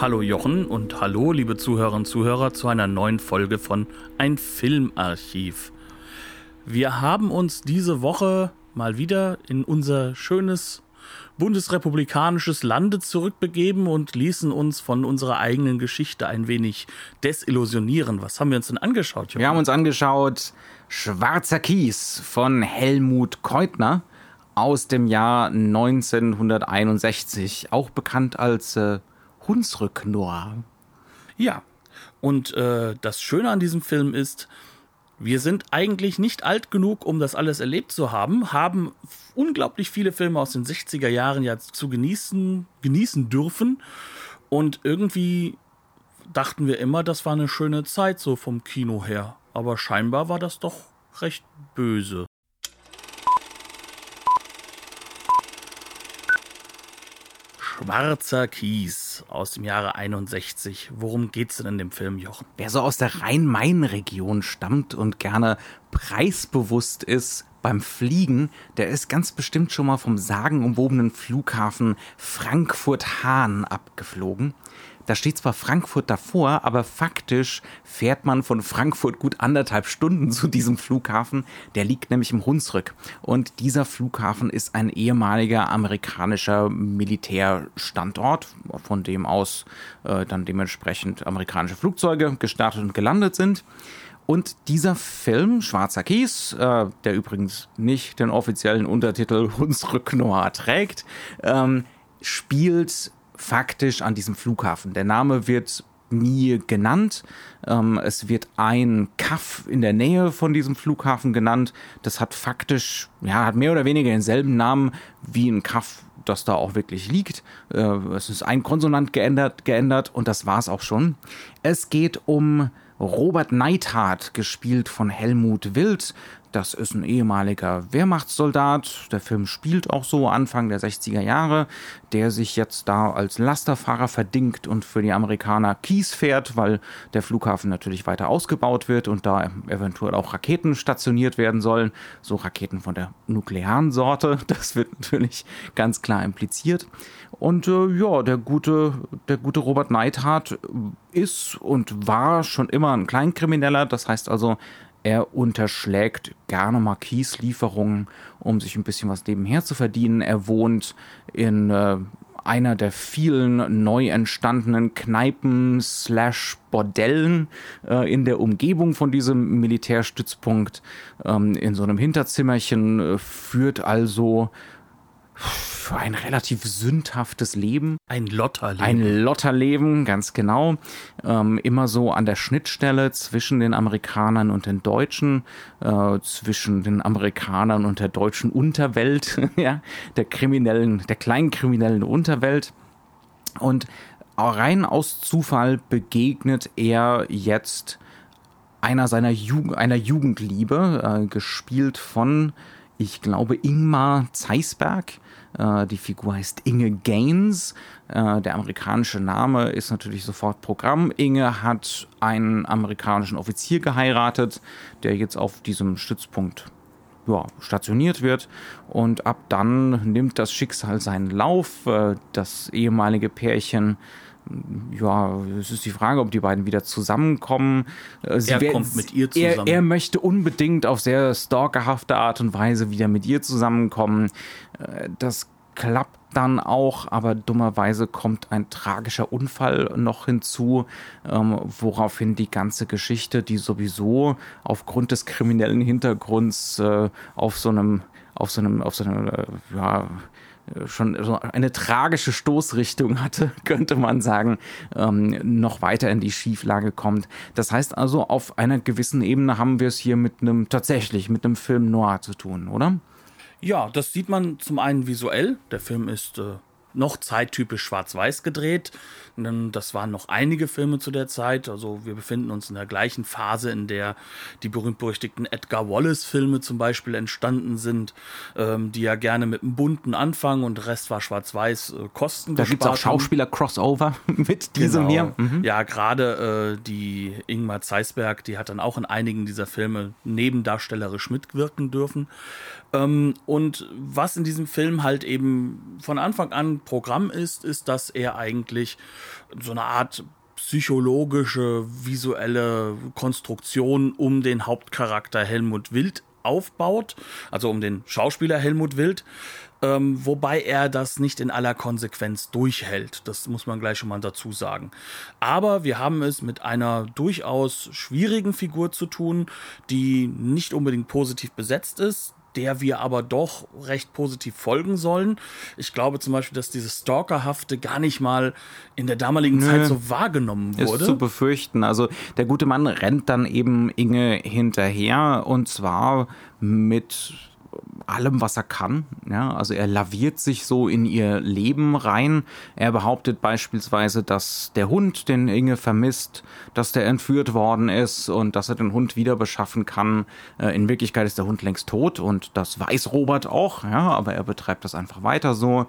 Hallo Jochen und hallo liebe Zuhörerinnen und Zuhörer zu einer neuen Folge von Ein Filmarchiv. Wir haben uns diese Woche mal wieder in unser schönes bundesrepublikanisches Lande zurückbegeben und ließen uns von unserer eigenen Geschichte ein wenig desillusionieren. Was haben wir uns denn angeschaut? Jochen? Wir haben uns angeschaut Schwarzer Kies von Helmut Keutner aus dem Jahr 1961, auch bekannt als äh, Hunsrück Noir. Ja, und äh, das Schöne an diesem Film ist, wir sind eigentlich nicht alt genug, um das alles erlebt zu haben, haben unglaublich viele Filme aus den 60er Jahren ja zu genießen, genießen dürfen. Und irgendwie dachten wir immer, das war eine schöne Zeit so vom Kino her. Aber scheinbar war das doch recht böse. Schwarzer Kies aus dem Jahre 61. Worum geht's denn in dem Film, Jochen? Wer so aus der Rhein-Main-Region stammt und gerne preisbewusst ist beim Fliegen, der ist ganz bestimmt schon mal vom sagenumwobenen Flughafen Frankfurt-Hahn abgeflogen. Da steht zwar Frankfurt davor, aber faktisch fährt man von Frankfurt gut anderthalb Stunden zu diesem Flughafen. Der liegt nämlich im Hunsrück. Und dieser Flughafen ist ein ehemaliger amerikanischer Militärstandort, von dem aus äh, dann dementsprechend amerikanische Flugzeuge gestartet und gelandet sind. Und dieser Film, Schwarzer Kies, äh, der übrigens nicht den offiziellen Untertitel Hunsrück Noir trägt, ähm, spielt faktisch an diesem Flughafen. Der Name wird nie genannt. Ähm, es wird ein Kaff in der Nähe von diesem Flughafen genannt. Das hat faktisch, ja, hat mehr oder weniger denselben Namen wie ein Kaff, das da auch wirklich liegt. Äh, es ist ein Konsonant geändert, geändert und das war es auch schon. Es geht um Robert Neidhardt, gespielt von Helmut Wild, das ist ein ehemaliger Wehrmachtssoldat. Der Film spielt auch so Anfang der 60er Jahre, der sich jetzt da als Lasterfahrer verdingt und für die Amerikaner Kies fährt, weil der Flughafen natürlich weiter ausgebaut wird und da eventuell auch Raketen stationiert werden sollen. So Raketen von der nuklearen Sorte. Das wird natürlich ganz klar impliziert. Und äh, ja, der gute, der gute Robert Neidhardt ist und war schon immer ein Kleinkrimineller. Das heißt also, er unterschlägt gerne Marquislieferungen, um sich ein bisschen was nebenher zu verdienen. Er wohnt in äh, einer der vielen neu entstandenen Kneipen slash Bordellen äh, in der Umgebung von diesem Militärstützpunkt. Ähm, in so einem Hinterzimmerchen äh, führt also für ein relativ sündhaftes Leben. Ein Lotterleben. Ein Lotterleben, ganz genau. Ähm, immer so an der Schnittstelle zwischen den Amerikanern und den Deutschen, äh, zwischen den Amerikanern und der deutschen Unterwelt, ja, der kriminellen, der kleinen kriminellen Unterwelt. Und rein aus Zufall begegnet er jetzt einer seiner Jugend, einer Jugendliebe, äh, gespielt von, ich glaube, Ingmar Zeisberg. Äh, die Figur heißt Inge Gaines. Äh, der amerikanische Name ist natürlich sofort Programm. Inge hat einen amerikanischen Offizier geheiratet, der jetzt auf diesem Stützpunkt ja, stationiert wird. Und ab dann nimmt das Schicksal seinen Lauf. Äh, das ehemalige Pärchen ja, es ist die Frage, ob die beiden wieder zusammenkommen. Sie er kommt mit ihr zusammen. Er, er, möchte unbedingt auf sehr stalkerhafte Art und Weise wieder mit ihr zusammenkommen. Das klappt dann auch, aber dummerweise kommt ein tragischer Unfall noch hinzu, ähm, woraufhin die ganze Geschichte, die sowieso aufgrund des kriminellen Hintergrunds äh, auf so einem, auf so einem, auf so einem, äh, ja, schon so eine tragische Stoßrichtung hatte, könnte man sagen, ähm, noch weiter in die Schieflage kommt. Das heißt also, auf einer gewissen Ebene haben wir es hier mit einem, tatsächlich mit einem Film noir zu tun, oder? Ja, das sieht man zum einen visuell. Der Film ist äh, noch zeittypisch schwarz-weiß gedreht. Das waren noch einige Filme zu der Zeit. Also wir befinden uns in der gleichen Phase, in der die berühmt-berüchtigten Edgar Wallace-Filme zum Beispiel entstanden sind, ähm, die ja gerne mit einem bunten Anfang und Rest war schwarz-weiß äh, Kosten Da gibt es auch Schauspieler-Crossover mit diesem genau. hier. Mhm. Ja, gerade äh, die Ingmar Zeisberg, die hat dann auch in einigen dieser Filme nebendarstellerisch mitwirken dürfen. Ähm, und was in diesem Film halt eben von Anfang an Programm ist, ist, dass er eigentlich so eine Art psychologische, visuelle Konstruktion um den Hauptcharakter Helmut Wild aufbaut, also um den Schauspieler Helmut Wild, ähm, wobei er das nicht in aller Konsequenz durchhält. Das muss man gleich schon mal dazu sagen. Aber wir haben es mit einer durchaus schwierigen Figur zu tun, die nicht unbedingt positiv besetzt ist, der wir aber doch recht positiv folgen sollen. Ich glaube zum Beispiel, dass dieses Stalkerhafte gar nicht mal in der damaligen Nö, Zeit so wahrgenommen wurde. Ist zu befürchten. Also der gute Mann rennt dann eben Inge hinterher und zwar mit allem, was er kann. Ja, also er laviert sich so in ihr Leben rein. Er behauptet beispielsweise, dass der Hund, den Inge vermisst, dass der entführt worden ist und dass er den Hund wieder beschaffen kann. Äh, in Wirklichkeit ist der Hund längst tot und das weiß Robert auch, ja, aber er betreibt das einfach weiter so.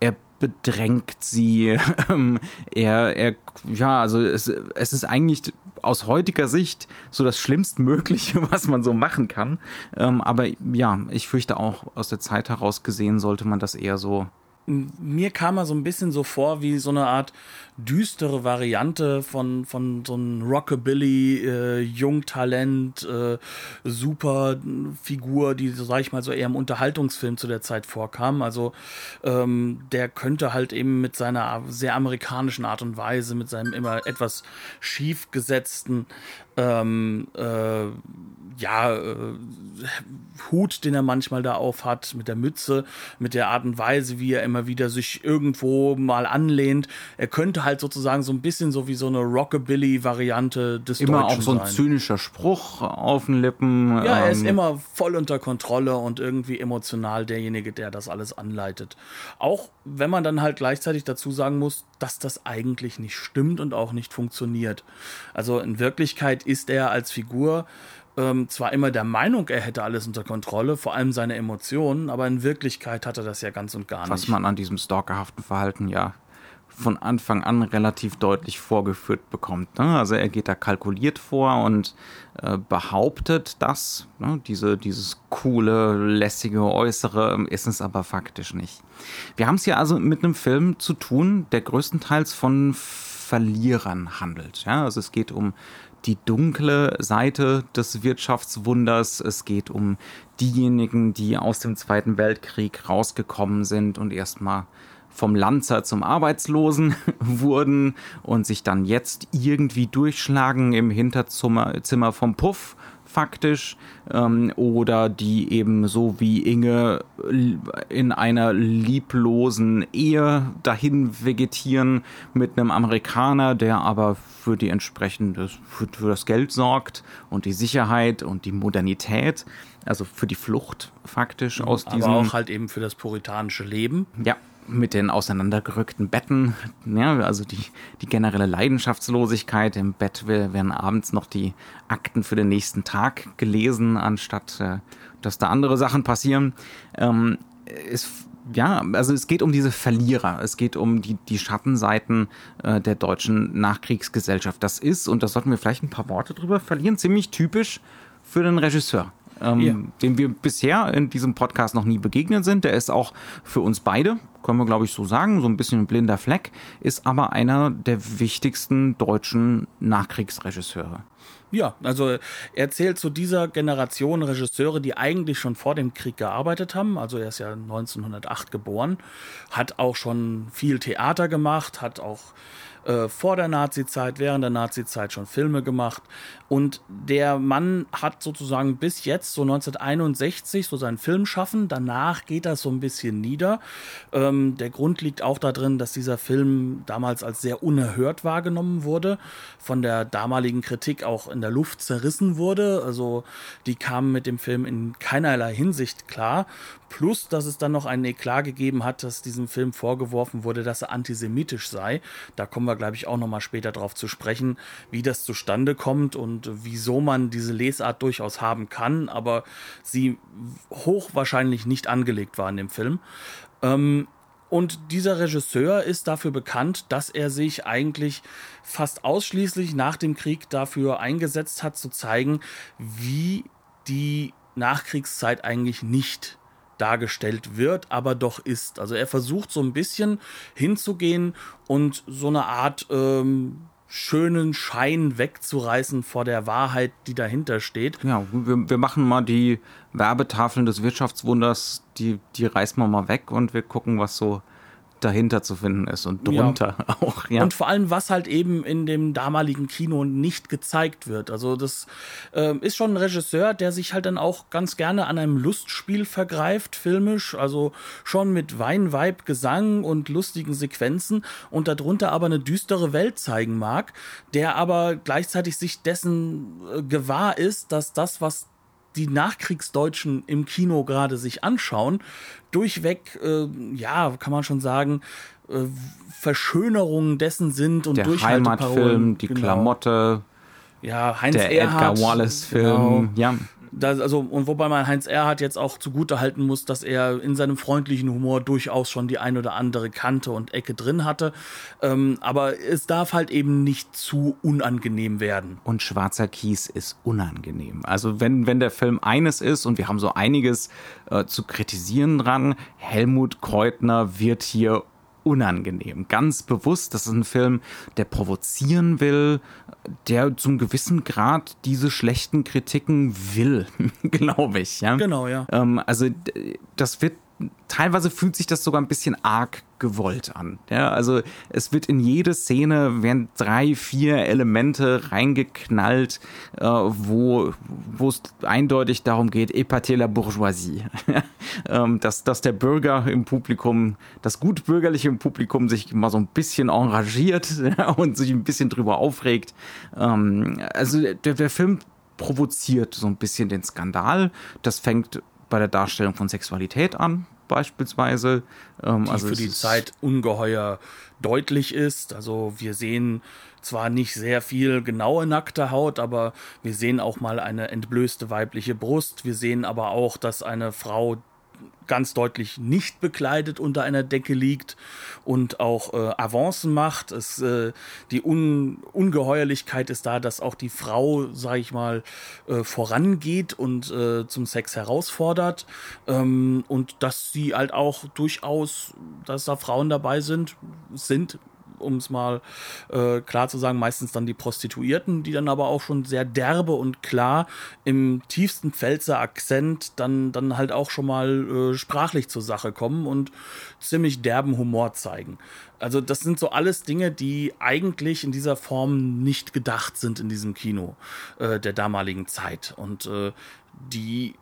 Er bedrängt sie. Ähm, er, er, ja, also es, es ist eigentlich aus heutiger Sicht so das Schlimmstmögliche, was man so machen kann. Ähm, aber ja, ich fürchte auch aus der Zeit heraus gesehen sollte man das eher so mir kam er so ein bisschen so vor wie so eine Art düstere Variante von, von so einem Rockabilly, äh, Jungtalent, äh, super Figur, die, so sag ich mal, so eher im Unterhaltungsfilm zu der Zeit vorkam. Also ähm, der könnte halt eben mit seiner sehr amerikanischen Art und Weise, mit seinem immer etwas schief gesetzten ähm, äh, ja, äh, Hut, den er manchmal da auf hat, mit der Mütze, mit der Art und Weise, wie er immer wieder sich irgendwo mal anlehnt. Er könnte halt sozusagen so ein bisschen so wie so eine Rockabilly-Variante des immer Deutschen auch so ein sein. zynischer Spruch auf den Lippen. Ja, er ist ähm, immer voll unter Kontrolle und irgendwie emotional derjenige, der das alles anleitet. Auch wenn man dann halt gleichzeitig dazu sagen muss, dass das eigentlich nicht stimmt und auch nicht funktioniert. Also in Wirklichkeit ist er als Figur ähm, zwar immer der Meinung, er hätte alles unter Kontrolle, vor allem seine Emotionen, aber in Wirklichkeit hat er das ja ganz und gar nicht. Was man an diesem stalkerhaften Verhalten ja von Anfang an relativ deutlich vorgeführt bekommt. Ne? Also er geht da kalkuliert vor und äh, behauptet das, ne? Diese, dieses coole, lässige Äußere ist es aber faktisch nicht. Wir haben es hier also mit einem Film zu tun, der größtenteils von Verlierern handelt. Ja? Also es geht um die dunkle Seite des Wirtschaftswunders. Es geht um diejenigen, die aus dem Zweiten Weltkrieg rausgekommen sind und erstmal vom Lanzer zum Arbeitslosen wurden und sich dann jetzt irgendwie durchschlagen im Hinterzimmer vom Puff faktisch ähm, oder die eben so wie Inge in einer lieblosen Ehe dahin vegetieren mit einem Amerikaner, der aber für die entsprechende für, für das Geld sorgt und die Sicherheit und die Modernität, also für die Flucht faktisch aus aber diesem auch halt eben für das puritanische Leben. Ja, mit den auseinandergerückten Betten, ja, also die, die generelle Leidenschaftslosigkeit. Im Bett werden abends noch die Akten für den nächsten Tag gelesen, anstatt äh, dass da andere Sachen passieren. Ähm, ist, ja, also es geht um diese Verlierer, es geht um die, die Schattenseiten äh, der deutschen Nachkriegsgesellschaft. Das ist, und da sollten wir vielleicht ein paar Worte drüber verlieren, ziemlich typisch für den Regisseur ähm, ja. dem wir bisher in diesem Podcast noch nie begegnet sind. Der ist auch für uns beide, können wir glaube ich so sagen, so ein bisschen ein blinder Fleck, ist aber einer der wichtigsten deutschen Nachkriegsregisseure. Ja, also er zählt zu dieser Generation Regisseure, die eigentlich schon vor dem Krieg gearbeitet haben. Also er ist ja 1908 geboren, hat auch schon viel Theater gemacht, hat auch äh, vor der Nazizeit, während der Nazizeit schon Filme gemacht. Und der Mann hat sozusagen bis jetzt, so 1961, so sein Filmschaffen. Danach geht das so ein bisschen nieder. Ähm, der Grund liegt auch darin, dass dieser Film damals als sehr unerhört wahrgenommen wurde, von der damaligen Kritik auch in der Luft zerrissen wurde. Also die kamen mit dem Film in keinerlei Hinsicht klar. Plus, dass es dann noch einen Eklat gegeben hat, dass diesem Film vorgeworfen wurde, dass er antisemitisch sei. Da kommen wir, glaube ich, auch noch mal später drauf zu sprechen, wie das zustande kommt und wieso man diese Lesart durchaus haben kann, aber sie hochwahrscheinlich nicht angelegt war in dem Film. Ähm, und dieser Regisseur ist dafür bekannt, dass er sich eigentlich fast ausschließlich nach dem Krieg dafür eingesetzt hat, zu zeigen, wie die Nachkriegszeit eigentlich nicht dargestellt wird, aber doch ist. Also er versucht so ein bisschen hinzugehen und so eine Art ähm, schönen Schein wegzureißen vor der Wahrheit, die dahinter steht. Ja, wir, wir machen mal die Werbetafeln des Wirtschaftswunders, die, die reißen wir mal weg und wir gucken, was so dahinter zu finden ist und drunter ja. auch. Ja. Und vor allem, was halt eben in dem damaligen Kino nicht gezeigt wird. Also das äh, ist schon ein Regisseur, der sich halt dann auch ganz gerne an einem Lustspiel vergreift, filmisch, also schon mit Wein, Weib, Gesang und lustigen Sequenzen und darunter aber eine düstere Welt zeigen mag, der aber gleichzeitig sich dessen äh, gewahr ist, dass das, was die Nachkriegsdeutschen im Kino gerade sich anschauen, durchweg, äh, ja, kann man schon sagen, äh, Verschönerungen dessen sind und der Heimatfilm, die genau. Klamotte, ja, Heinz der Erhardt, Edgar Wallace-Film, genau. ja das, also, und wobei man Heinz Erhardt jetzt auch zugute halten muss, dass er in seinem freundlichen Humor durchaus schon die ein oder andere Kante und Ecke drin hatte. Ähm, aber es darf halt eben nicht zu unangenehm werden. Und schwarzer Kies ist unangenehm. Also wenn, wenn der Film eines ist, und wir haben so einiges äh, zu kritisieren dran, Helmut Kreutner wird hier unangenehm. Ganz bewusst, das ist ein Film, der provozieren will, der zum gewissen Grad diese schlechten Kritiken will, glaube ich. Ja? Genau, ja. Ähm, also das wird teilweise fühlt sich das sogar ein bisschen arg gewollt an. Ja, also es wird in jede Szene werden drei, vier Elemente reingeknallt, äh, wo wo es eindeutig darum geht, épater la bourgeoisie, ähm, dass dass der Bürger im Publikum, das gutbürgerliche im Publikum sich mal so ein bisschen engagiert und sich ein bisschen drüber aufregt. Ähm, also der, der Film provoziert so ein bisschen den Skandal. Das fängt bei der Darstellung von Sexualität an, beispielsweise. Ähm, die also für die Zeit ungeheuer deutlich ist. Also wir sehen zwar nicht sehr viel genaue nackte Haut, aber wir sehen auch mal eine entblößte weibliche Brust. Wir sehen aber auch, dass eine Frau ganz deutlich nicht bekleidet unter einer Decke liegt und auch äh, Avancen macht. Es, äh, die Un Ungeheuerlichkeit ist da, dass auch die Frau, sag ich mal, äh, vorangeht und äh, zum Sex herausfordert ähm, und dass sie halt auch durchaus, dass da Frauen dabei sind, sind um es mal äh, klar zu sagen, meistens dann die Prostituierten, die dann aber auch schon sehr derbe und klar im tiefsten Pfälzer Akzent dann, dann halt auch schon mal äh, sprachlich zur Sache kommen und ziemlich derben Humor zeigen. Also das sind so alles Dinge, die eigentlich in dieser Form nicht gedacht sind in diesem Kino äh, der damaligen Zeit und äh, die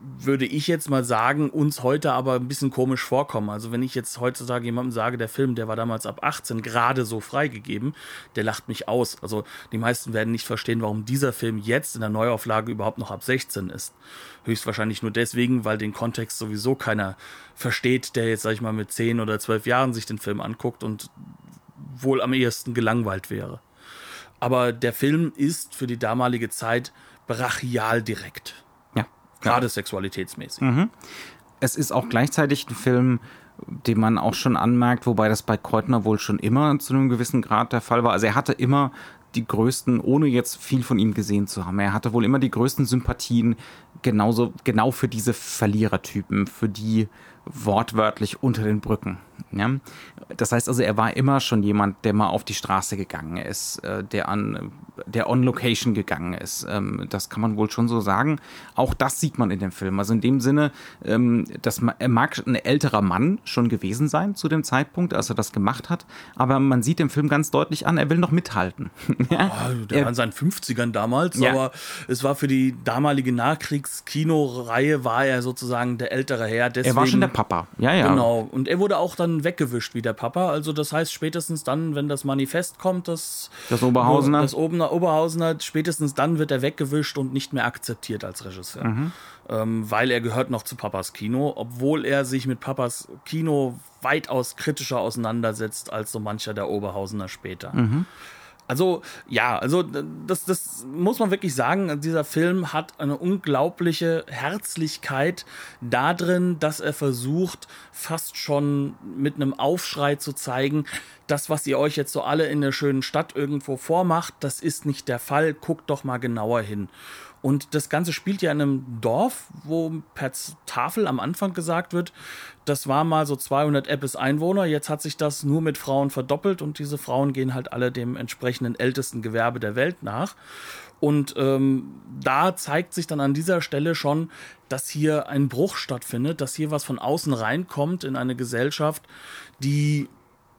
würde ich jetzt mal sagen, uns heute aber ein bisschen komisch vorkommen. Also wenn ich jetzt heutzutage jemandem sage, der Film, der war damals ab 18 gerade so freigegeben, der lacht mich aus. Also die meisten werden nicht verstehen, warum dieser Film jetzt in der Neuauflage überhaupt noch ab 16 ist. Höchstwahrscheinlich nur deswegen, weil den Kontext sowieso keiner versteht, der jetzt, sag ich mal, mit 10 oder 12 Jahren sich den Film anguckt und wohl am ehesten gelangweilt wäre. Aber der Film ist für die damalige Zeit brachial direkt. Gerade sexualitätsmäßig. Mhm. Es ist auch gleichzeitig ein Film, den man auch schon anmerkt, wobei das bei Kreutner wohl schon immer zu einem gewissen Grad der Fall war. Also er hatte immer die größten, ohne jetzt viel von ihm gesehen zu haben. Er hatte wohl immer die größten Sympathien genauso, genau für diese Verlierertypen, für die wortwörtlich unter den Brücken. Ja? Das heißt also, er war immer schon jemand, der mal auf die Straße gegangen ist, äh, der an der on Location gegangen ist. Ähm, das kann man wohl schon so sagen. Auch das sieht man in dem Film. Also in dem Sinne, ähm, dass er mag ein älterer Mann schon gewesen sein zu dem Zeitpunkt, als er das gemacht hat, aber man sieht dem Film ganz deutlich an, er will noch mithalten. ja? oh, der er, war in seinen 50ern damals, ja. aber es war für die damalige Nachkriegskinoreihe war er sozusagen der ältere Herr. Deswegen, er war schon der Papa. Ja, ja. Genau. Und er wurde auch dann weggewischt wie der Papa. Also das heißt, spätestens dann, wenn das Manifest kommt, das, Das Oberhausener. das Obener, Oberhausener, spätestens dann wird er weggewischt und nicht mehr akzeptiert als Regisseur. Mhm. Ähm, weil er gehört noch zu Papas Kino, obwohl er sich mit Papas Kino weitaus kritischer auseinandersetzt als so mancher der Oberhausener später. Mhm. Also, ja, also das, das muss man wirklich sagen. Dieser Film hat eine unglaubliche Herzlichkeit darin, dass er versucht, fast schon mit einem Aufschrei zu zeigen, das, was ihr euch jetzt so alle in der schönen Stadt irgendwo vormacht, das ist nicht der Fall. Guckt doch mal genauer hin. Und das Ganze spielt ja in einem Dorf, wo per Tafel am Anfang gesagt wird, das war mal so 200 Eppes Einwohner, jetzt hat sich das nur mit Frauen verdoppelt und diese Frauen gehen halt alle dem entsprechenden ältesten Gewerbe der Welt nach. Und ähm, da zeigt sich dann an dieser Stelle schon, dass hier ein Bruch stattfindet, dass hier was von außen reinkommt in eine Gesellschaft, die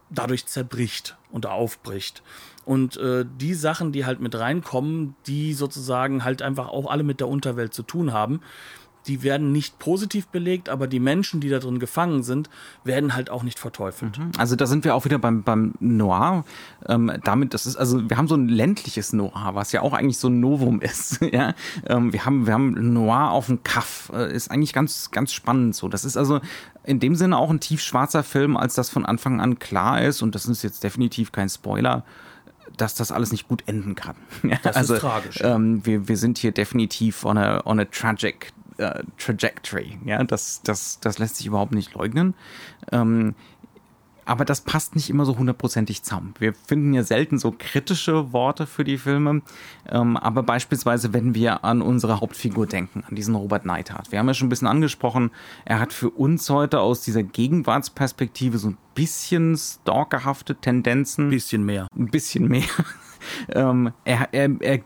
dadurch zerbricht und aufbricht. Und äh, die Sachen, die halt mit reinkommen, die sozusagen halt einfach auch alle mit der Unterwelt zu tun haben, die werden nicht positiv belegt, aber die Menschen, die da drin gefangen sind, werden halt auch nicht verteufelt. Also da sind wir auch wieder beim, beim Noir. Ähm, damit, das ist, also wir haben so ein ländliches Noir, was ja auch eigentlich so ein Novum ist. ja? ähm, wir, haben, wir haben Noir auf dem Kaff. Äh, ist eigentlich ganz, ganz spannend so. Das ist also in dem Sinne auch ein tiefschwarzer Film, als das von Anfang an klar ist, und das ist jetzt definitiv kein Spoiler, dass das alles nicht gut enden kann. Das ist also, tragisch, ja. Ähm, wir, wir sind hier definitiv on a, on a tragic äh, trajectory. Ja, das, das, das lässt sich überhaupt nicht leugnen. Ähm, aber das passt nicht immer so hundertprozentig zusammen. Wir finden ja selten so kritische Worte für die Filme, ähm, aber beispielsweise, wenn wir an unsere Hauptfigur denken, an diesen Robert Neidhart. Wir haben ja schon ein bisschen angesprochen, er hat für uns heute aus dieser Gegenwartsperspektive so ein bisschen stalkerhafte Tendenzen Bisschen mehr. ein bisschen mehr. Ähm, er, er, er,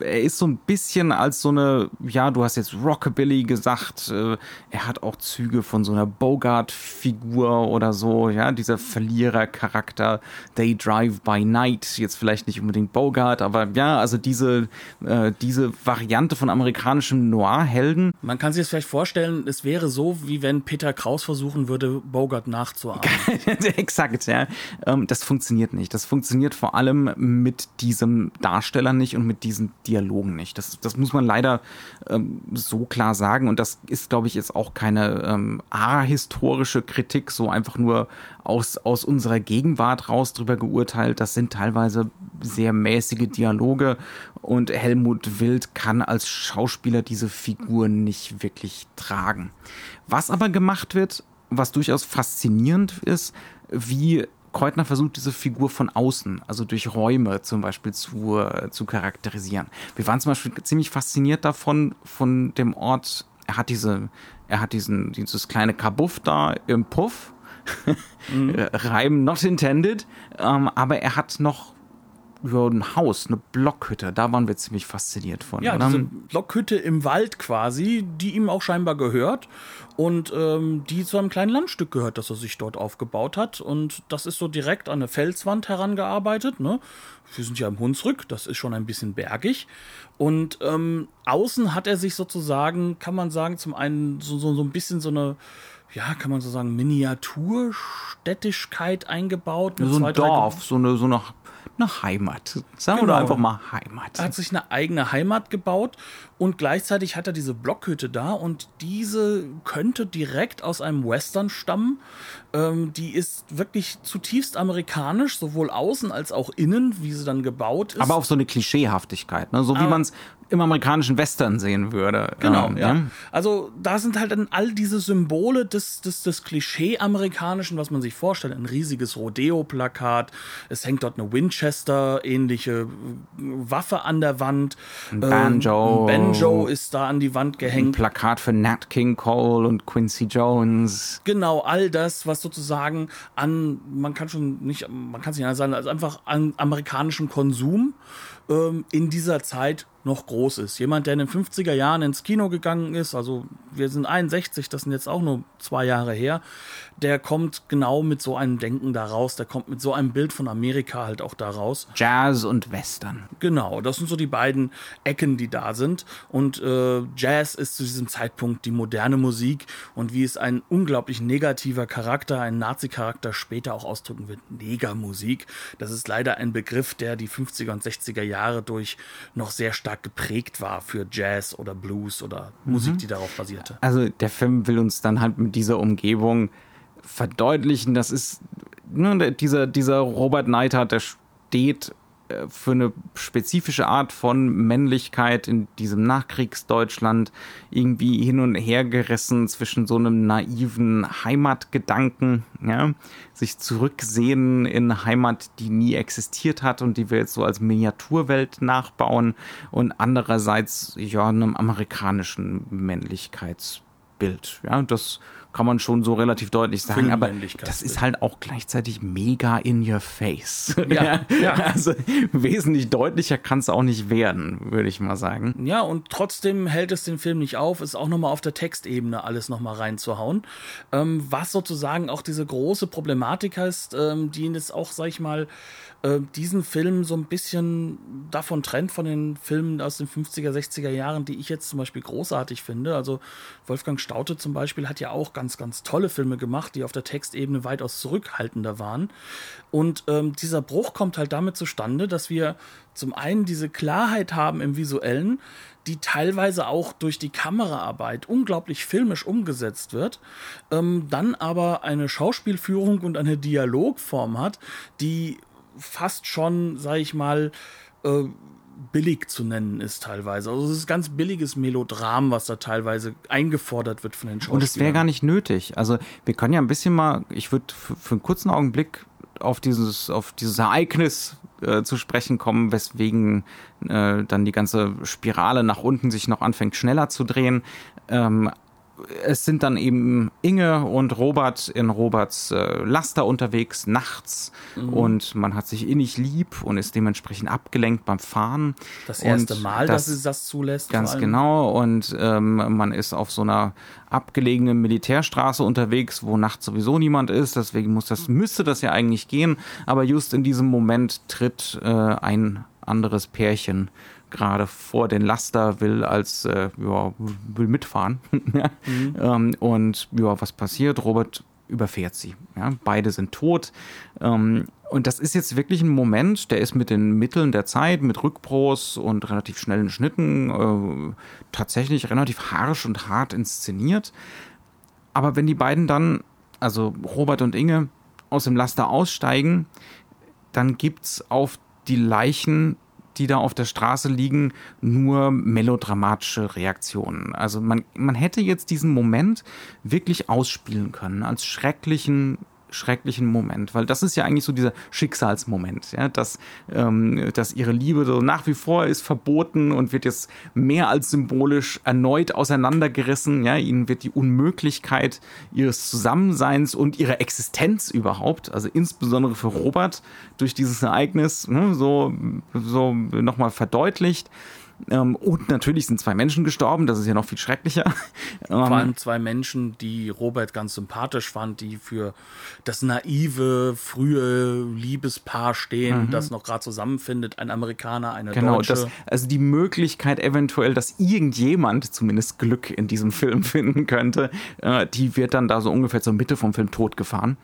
er ist so ein bisschen als so eine, ja, du hast jetzt Rockabilly gesagt, äh, er hat auch Züge von so einer Bogart-Figur oder so, ja, dieser Verlierercharakter, They Drive by Night, jetzt vielleicht nicht unbedingt Bogart, aber ja, also diese, äh, diese Variante von amerikanischem Noir-Helden, Man kann sich das vielleicht vorstellen, es wäre so, wie wenn Peter Kraus versuchen würde, Bogart nachzuahmen. Exakt, ja. Ähm, das funktioniert nicht. Das funktioniert vor allem mit diesem Darsteller nicht und mit diesen Dialogen nicht. Das, das muss man leider ähm, so klar sagen. Und das ist, glaube ich, jetzt auch keine ähm, ahistorische Kritik, so einfach nur aus, aus unserer Gegenwart raus drüber geurteilt. Das sind teilweise sehr mäßige Dialoge und Helmut Wild kann als Schauspieler diese Figuren nicht wirklich tragen. Was aber gemacht wird, was durchaus faszinierend ist, wie Keutner versucht, diese Figur von außen, also durch Räume zum Beispiel zu, äh, zu charakterisieren. Wir waren zum Beispiel ziemlich fasziniert davon, von dem Ort, er hat diese, er hat diesen, dieses kleine Kabuff da im Puff, Reim not intended, ähm, aber er hat noch ja, ein Haus, eine Blockhütte, da waren wir ziemlich fasziniert von. Ja, oder? diese Blockhütte im Wald quasi, die ihm auch scheinbar gehört und ähm, die zu einem kleinen Landstück gehört, das er sich dort aufgebaut hat. Und das ist so direkt an eine Felswand herangearbeitet. Ne? Wir sind ja im Hunsrück, das ist schon ein bisschen bergig. Und ähm, außen hat er sich sozusagen, kann man sagen, zum einen so, so, so ein bisschen so eine, ja, kann man so sagen, Miniaturstädtigkeit eingebaut. mit so ein Dorf, so eine, so eine, eine Heimat. Sagen wir Genau. doch einfach mal Heimat. Er hat sich eine eigene Heimat gebaut und gleichzeitig hat er diese Blockhütte da und diese könnte direkt aus einem Western stammen. Ähm, die ist wirklich zutiefst amerikanisch, sowohl außen als auch innen, wie sie dann gebaut ist. Aber auf so eine Klischeehaftigkeit, ne? so wie man es im amerikanischen Western sehen würde. Genau, Ähm, ja. Also da sind halt dann all diese Symbole des, des, des Klischee-Amerikanischen, was man sich vorstellt. Ein riesiges Rodeo-Plakat, es hängt dort eine Winchester-ähnliche Waffe an der Wand. Ein Banjo. Ein Banjo ist da an die Wand Ein gehängt. Plakat für Nat King Cole und Quincy Jones. Genau, all das, was sozusagen an, man kann schon nicht, man kann es nicht anders sagen, als einfach an amerikanischem Konsum ähm, in dieser Zeit noch groß ist. Jemand, der in den 50er Jahren ins Kino gegangen ist, also wir sind 61, das sind jetzt auch nur zwei Jahre her, der kommt genau mit so einem Denken da raus, der kommt mit so einem Bild von Amerika halt auch da raus. Jazz und Western. Genau, das sind so die beiden Ecken, die da sind. Und äh, Jazz ist zu diesem Zeitpunkt die moderne Musik und wie es ein unglaublich negativer Charakter, ein Nazi-Charakter später auch ausdrücken wird, Negermusik. Das ist leider ein Begriff, der die 50er und 60er Jahre durch noch sehr stark geprägt war für Jazz oder Blues oder mhm. Musik, die darauf basierte. Also der Film will uns dann halt mit dieser Umgebung verdeutlichen, das ist ne, dieser, dieser Robert Neidhart, der steht für eine spezifische Art von Männlichkeit in diesem Nachkriegsdeutschland irgendwie hin und her gerissen zwischen so einem naiven Heimatgedanken, ja, sich zurücksehen in Heimat, die nie existiert hat und die wir jetzt so als Miniaturwelt nachbauen und andererseits ja einem amerikanischen Männlichkeitsbild, ja, das kann man schon so relativ deutlich sagen. Aber das ist halt auch gleichzeitig mega in your face. Ja, ja. Also wesentlich deutlicher kann es auch nicht werden, würde ich mal sagen. Ja, und trotzdem hält es den Film nicht auf, ist auch nochmal auf der Textebene alles nochmal reinzuhauen. Ähm, was sozusagen auch diese große Problematik heißt, ähm, die ihn jetzt auch, sag ich mal, äh, diesen Film so ein bisschen davon trennt von den Filmen aus den 50er, 60er Jahren, die ich jetzt zum Beispiel großartig finde. Also Wolfgang Staute zum Beispiel hat ja auch ganz, ganz tolle Filme gemacht, die auf der Textebene weitaus zurückhaltender waren. Und ähm, dieser Bruch kommt halt damit zustande, dass wir zum einen diese Klarheit haben im Visuellen, die teilweise auch durch die Kameraarbeit unglaublich filmisch umgesetzt wird, ähm, dann aber eine Schauspielführung und eine Dialogform hat, die fast schon, sag ich mal, äh, billig zu nennen ist teilweise. Also es ist ganz billiges Melodram, was da teilweise eingefordert wird von den Schauspielern. Und es wäre gar nicht nötig. Also wir können ja ein bisschen mal, ich würde für einen kurzen Augenblick auf dieses, auf dieses Ereignis äh, zu sprechen kommen, weswegen äh, dann die ganze Spirale nach unten sich noch anfängt schneller zu drehen. Ähm, es sind dann eben Inge und Robert in Roberts äh, Laster unterwegs, nachts. Mhm. Und man hat sich innig lieb und ist dementsprechend abgelenkt beim Fahren. Das erste und Mal, das, dass sie das zulässt. Ganz genau. Und ähm, man ist auf so einer abgelegenen Militärstraße unterwegs, wo nachts sowieso niemand ist. Deswegen muss das, müsste das ja eigentlich gehen. Aber just in diesem Moment tritt äh, ein anderes Pärchen gerade vor den Laster, will als äh, ja, will mitfahren. mhm. ähm, und ja, was passiert? Robert überfährt sie. Ja? Beide sind tot. Ähm, und das ist jetzt wirklich ein Moment, der ist mit den Mitteln der Zeit, mit Rückpros und relativ schnellen Schnitten äh, tatsächlich relativ harsch und hart inszeniert. Aber wenn die beiden dann, also Robert und Inge, aus dem Laster aussteigen, dann gibt es auf die Leichen die da auf der Straße liegen, nur melodramatische Reaktionen. Also man, man hätte jetzt diesen Moment wirklich ausspielen können als schrecklichen schrecklichen Moment, weil das ist ja eigentlich so dieser Schicksalsmoment, ja, dass, ähm, dass ihre Liebe so nach wie vor ist verboten und wird jetzt mehr als symbolisch erneut auseinandergerissen, ja, ihnen wird die Unmöglichkeit ihres Zusammenseins und ihrer Existenz überhaupt, also insbesondere für Robert durch dieses Ereignis, ne, so, so nochmal verdeutlicht. Ähm, und natürlich sind zwei Menschen gestorben, das ist ja noch viel schrecklicher. Vor allem ähm, zwei Menschen, die Robert ganz sympathisch fand, die für das naive, frühe Liebespaar stehen, mhm. das noch gerade zusammenfindet, ein Amerikaner, eine genau, Deutsche. Genau, also die Möglichkeit eventuell, dass irgendjemand zumindest Glück in diesem Film finden könnte, äh, die wird dann da so ungefähr zur Mitte vom Film totgefahren.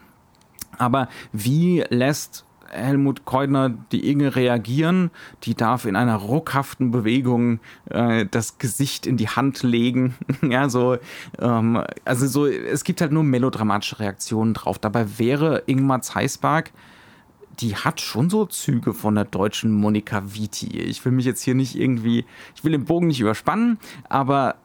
Aber wie lässt Helmut Keudner die Inge reagieren. Die darf in einer ruckhaften Bewegung äh, das Gesicht in die Hand legen. ja, so, ähm, also so, es gibt halt nur melodramatische Reaktionen drauf. Dabei wäre Ingmar Zeisberg die hat schon so Züge von der deutschen Monika Vitti. Ich will mich jetzt hier nicht irgendwie, ich will den Bogen nicht überspannen, aber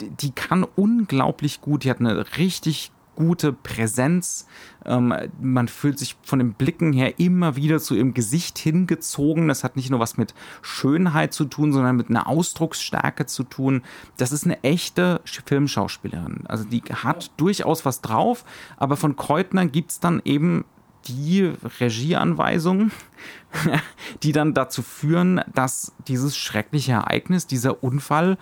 die kann unglaublich gut, die hat eine richtig gute Präsenz. Ähm, man fühlt sich von den Blicken her immer wieder zu ihrem Gesicht hingezogen. Das hat nicht nur was mit Schönheit zu tun, sondern mit einer Ausdrucksstärke zu tun. Das ist eine echte Filmschauspielerin. Also die hat durchaus was drauf, aber von Kreutner gibt es dann eben die Regieanweisungen, die dann dazu führen, dass dieses schreckliche Ereignis, dieser Unfall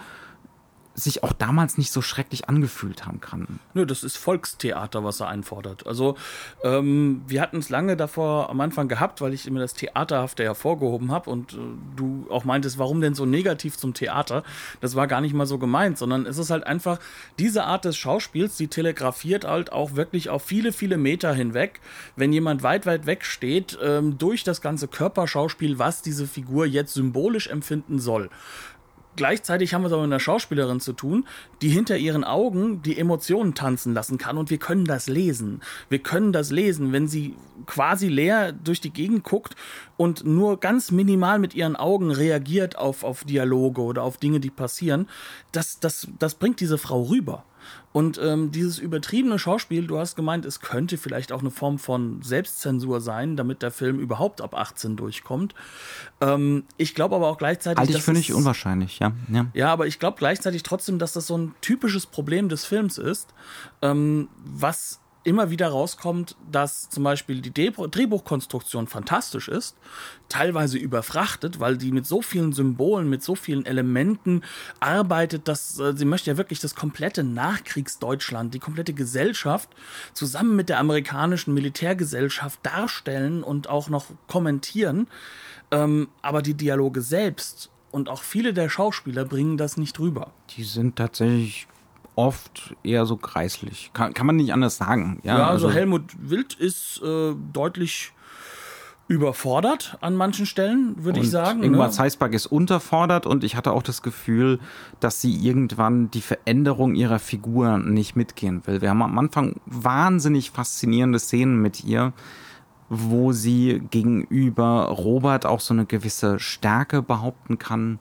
sich auch damals nicht so schrecklich angefühlt haben kann. Nö, das ist Volkstheater, was er einfordert. Also ähm, wir hatten es lange davor am Anfang gehabt, weil ich immer das Theaterhafte hervorgehoben habe und äh, du auch meintest, warum denn so negativ zum Theater? Das war gar nicht mal so gemeint, sondern es ist halt einfach diese Art des Schauspiels, die telegrafiert halt auch wirklich auf viele, viele Meter hinweg, wenn jemand weit, weit weg steht, ähm, durch das ganze Körperschauspiel, was diese Figur jetzt symbolisch empfinden soll. Gleichzeitig haben wir es aber mit einer Schauspielerin zu tun, die hinter ihren Augen die Emotionen tanzen lassen kann und wir können das lesen. Wir können das lesen, wenn sie quasi leer durch die Gegend guckt und nur ganz minimal mit ihren Augen reagiert auf, auf Dialoge oder auf Dinge, die passieren. Das, das, das bringt diese Frau rüber. Und ähm, dieses übertriebene Schauspiel, du hast gemeint, es könnte vielleicht auch eine Form von Selbstzensur sein, damit der Film überhaupt ab 18 durchkommt. Ähm, ich glaube aber auch gleichzeitig. Halte ich für nicht unwahrscheinlich, ja. Ja, ja aber ich glaube gleichzeitig trotzdem, dass das so ein typisches Problem des Films ist, ähm, was immer wieder rauskommt, dass zum Beispiel die Drehbuchkonstruktion fantastisch ist, teilweise überfrachtet, weil die mit so vielen Symbolen, mit so vielen Elementen arbeitet, dass äh, sie möchte ja wirklich das komplette Nachkriegsdeutschland, die komplette Gesellschaft zusammen mit der amerikanischen Militärgesellschaft darstellen und auch noch kommentieren. Ähm, aber die Dialoge selbst und auch viele der Schauspieler bringen das nicht rüber. Die sind tatsächlich oft eher so kreislich. Kann, kann man nicht anders sagen. Ja, ja also, also, Helmut Wild ist äh, deutlich überfordert an manchen Stellen, würde ich sagen. Ingmar ne? Zeisberg ist unterfordert und ich hatte auch das Gefühl, dass sie irgendwann die Veränderung ihrer Figur nicht mitgehen will. Wir haben am Anfang wahnsinnig faszinierende Szenen mit ihr, wo sie gegenüber Robert auch so eine gewisse Stärke behaupten kann,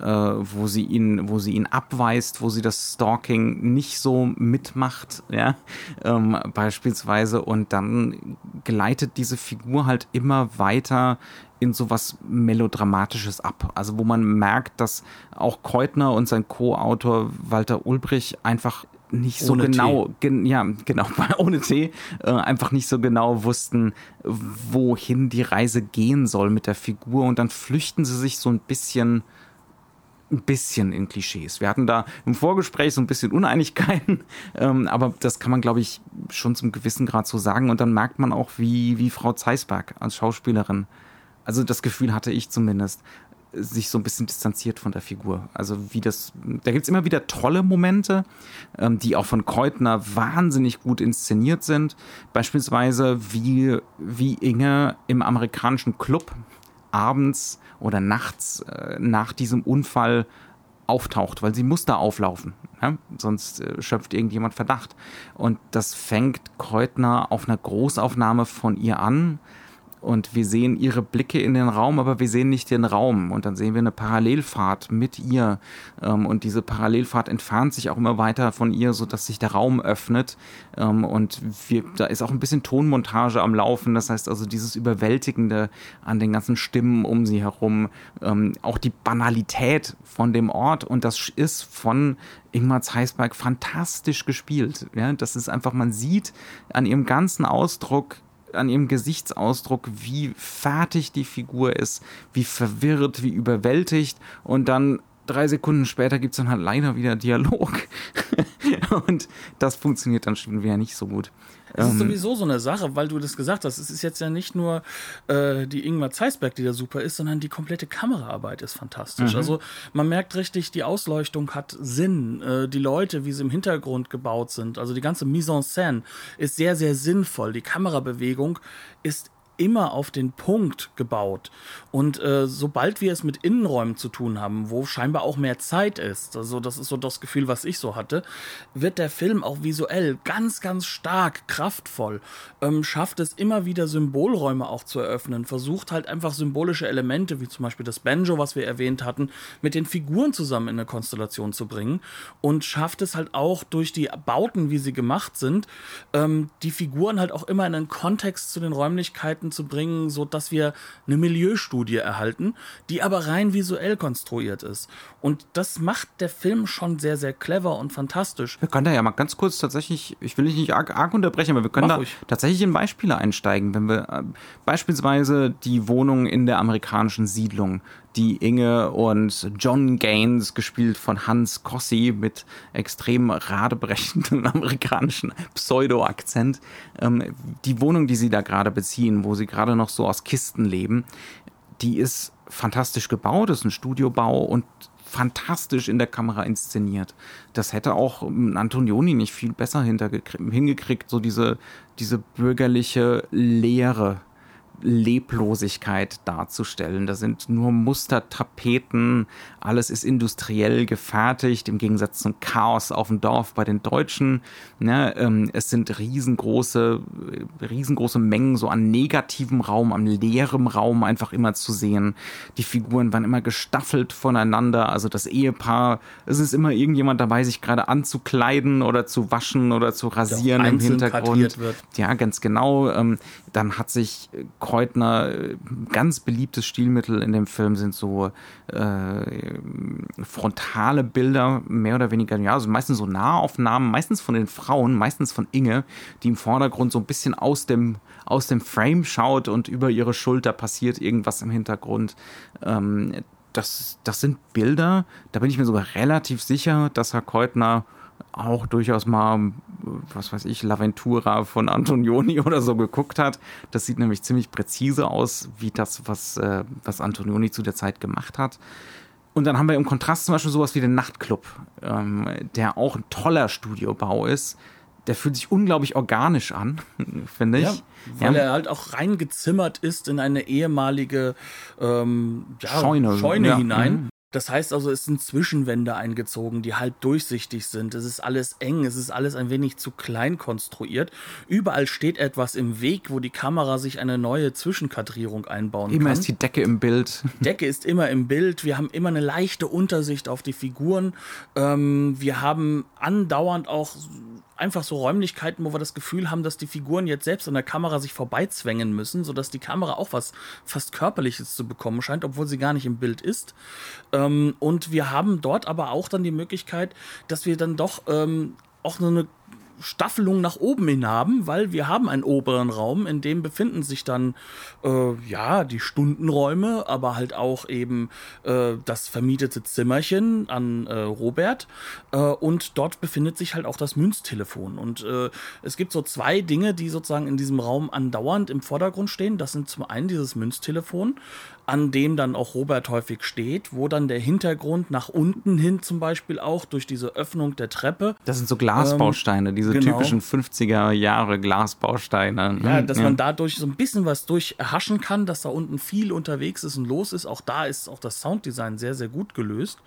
äh, wo sie ihn, wo sie ihn abweist, wo sie das Stalking nicht so mitmacht, ja, ähm, beispielsweise. Und dann gleitet diese Figur halt immer weiter in so was Melodramatisches ab. Also wo man merkt, dass auch Keutner und sein Co-Autor Walter Ulbrich einfach nicht so ohne genau, gen, ja, genau, ohne Tee, äh, einfach nicht so genau wussten, wohin die Reise gehen soll mit der Figur. Und dann flüchten sie sich so ein bisschen ein bisschen in Klischees. Wir hatten da im Vorgespräch so ein bisschen Uneinigkeiten, ähm, aber das kann man, glaube ich, schon zum gewissen Grad so sagen. Und dann merkt man auch, wie, wie Frau Zeisberg als Schauspielerin, also das Gefühl hatte ich zumindest, sich so ein bisschen distanziert von der Figur. Also wie das, da gibt es immer wieder tolle Momente, ähm, die auch von Keutner wahnsinnig gut inszeniert sind. Beispielsweise wie, wie Inge im amerikanischen Club abends oder nachts äh, nach diesem Unfall auftaucht, weil sie muss da auflaufen. Ja? Sonst äh, schöpft irgendjemand Verdacht. Und das fängt Kreutner auf einer Großaufnahme von ihr an und wir sehen ihre Blicke in den Raum, aber wir sehen nicht den Raum. Und dann sehen wir eine Parallelfahrt mit ihr. Ähm, und diese Parallelfahrt entfernt sich auch immer weiter von ihr, sodass sich der Raum öffnet. Ähm, und wir, da ist auch ein bisschen Tonmontage am Laufen. Das heißt also dieses Überwältigende an den ganzen Stimmen um sie herum. Ähm, auch die Banalität von dem Ort. Und das ist von Ingmar Zeisberg fantastisch gespielt. Das ist einfach, man sieht an ihrem ganzen Ausdruck, an ihrem Gesichtsausdruck, wie fertig die Figur ist, wie verwirrt, wie überwältigt und dann drei Sekunden später gibt es dann halt leider wieder Dialog. und das funktioniert dann schon wieder nicht so gut. Es ist ähm, sowieso so eine Sache, weil du das gesagt hast. Es ist jetzt ja nicht nur äh, die Ingmar Zeisberg, die da super ist, sondern die komplette Kameraarbeit ist fantastisch. Mhm. Also man merkt richtig, die Ausleuchtung hat Sinn. Äh, die Leute, wie sie im Hintergrund gebaut sind, also die ganze Mise en scène ist sehr, sehr sinnvoll. Die Kamerabewegung ist immer auf den Punkt gebaut. Und äh, sobald wir es mit Innenräumen zu tun haben, wo scheinbar auch mehr Zeit ist, also das ist so das Gefühl, was ich so hatte, wird der Film auch visuell ganz, ganz stark, kraftvoll, ähm, schafft es immer wieder Symbolräume auch zu eröffnen, versucht halt einfach symbolische Elemente, wie zum Beispiel das Banjo, was wir erwähnt hatten, mit den Figuren zusammen in eine Konstellation zu bringen und schafft es halt auch durch die Bauten, wie sie gemacht sind, ähm, die Figuren halt auch immer in einen Kontext zu den Räumlichkeiten zu bringen, so dass wir eine Milieustudie erhalten, die aber rein visuell konstruiert ist. Und das macht der Film schon sehr, sehr clever und fantastisch. Wir können da ja mal ganz kurz tatsächlich, ich will dich nicht arg, arg unterbrechen, aber wir können Mach da ruhig. tatsächlich in Beispiele einsteigen. Wenn wir äh, beispielsweise die Wohnung in der amerikanischen Siedlung die Inge und John Gaines, gespielt von Hans Kossi mit extrem radebrechendem amerikanischen Pseudo-Akzent. Ähm, die Wohnung, die sie da gerade beziehen, wo sie gerade noch so aus Kisten leben, die ist fantastisch gebaut, ist ein Studiobau und fantastisch in der Kamera inszeniert. Das hätte auch Antonioni nicht viel besser hingekriegt, so diese, diese bürgerliche Leere Leblosigkeit darzustellen. Da sind nur Mustertapeten, alles ist industriell gefertigt, im Gegensatz zum Chaos auf dem Dorf bei den Deutschen. Ne, ähm, es sind riesengroße, riesengroße Mengen so an negativem Raum, an leerem Raum einfach immer zu sehen. Die Figuren waren immer gestaffelt voneinander, also das Ehepaar, es ist immer irgendjemand dabei, sich gerade anzukleiden oder zu waschen oder zu rasieren im Hintergrund. Wird. Ja, ganz genau. Ähm, dann hat sich Keutner, äh, ganz beliebtes Stilmittel in dem Film sind so äh, frontale Bilder, mehr oder weniger, ja, also meistens so Nahaufnahmen, meistens von den Frauen, meistens von Inge, die im Vordergrund so ein bisschen aus dem, aus dem Frame schaut und über ihre Schulter passiert irgendwas im Hintergrund. Ähm, das, das sind Bilder, da bin ich mir sogar relativ sicher, dass Herr Keutner auch durchaus mal, was weiß ich, Laventura von Antonioni oder so geguckt hat. Das sieht nämlich ziemlich präzise aus, wie das, was, äh, was Antonioni zu der Zeit gemacht hat. Und dann haben wir im Kontrast zum Beispiel sowas wie den Nachtclub, ähm, der auch ein toller Studiobau ist. Der fühlt sich unglaublich organisch an, finde ich. Ja, weil ja. er halt auch reingezimmert ist in eine ehemalige ähm, ja, Scheune, Scheune hinein. Das heißt also, es sind Zwischenwände eingezogen, die halb durchsichtig sind. Es ist alles eng, es ist alles ein wenig zu klein konstruiert. Überall steht etwas im Weg, wo die Kamera sich eine neue Zwischenkadrierung einbauen immer kann. Immer ist die Decke im Bild. Decke ist immer im Bild. Wir haben immer eine leichte Untersicht auf die Figuren. Ähm, wir haben andauernd auch einfach so Räumlichkeiten, wo wir das Gefühl haben, dass die Figuren jetzt selbst an der Kamera sich vorbeizwängen müssen, sodass die Kamera auch was fast Körperliches zu bekommen scheint, obwohl sie gar nicht im Bild ist. Ähm, und wir haben dort aber auch dann die Möglichkeit, dass wir dann doch ähm, auch eine Staffelung nach oben hin haben, weil wir haben einen oberen Raum, in dem befinden sich dann äh, ja die Stundenräume, aber halt auch eben äh, das vermietete Zimmerchen an äh, Robert äh, und dort befindet sich halt auch das Münztelefon und äh, es gibt so zwei Dinge, die sozusagen in diesem Raum andauernd im Vordergrund stehen. Das sind zum einen dieses Münztelefon, an dem dann auch Robert häufig steht, wo dann der Hintergrund nach unten hin zum Beispiel auch durch diese Öffnung der Treppe. Das sind so Glasbausteine, ähm, diese genau. typischen 50er Jahre Glasbausteine. Ja, hm, dass ja. man dadurch so ein bisschen was durchhaschen kann, dass da unten viel unterwegs ist und los ist. Auch da ist auch das Sounddesign sehr, sehr gut gelöst.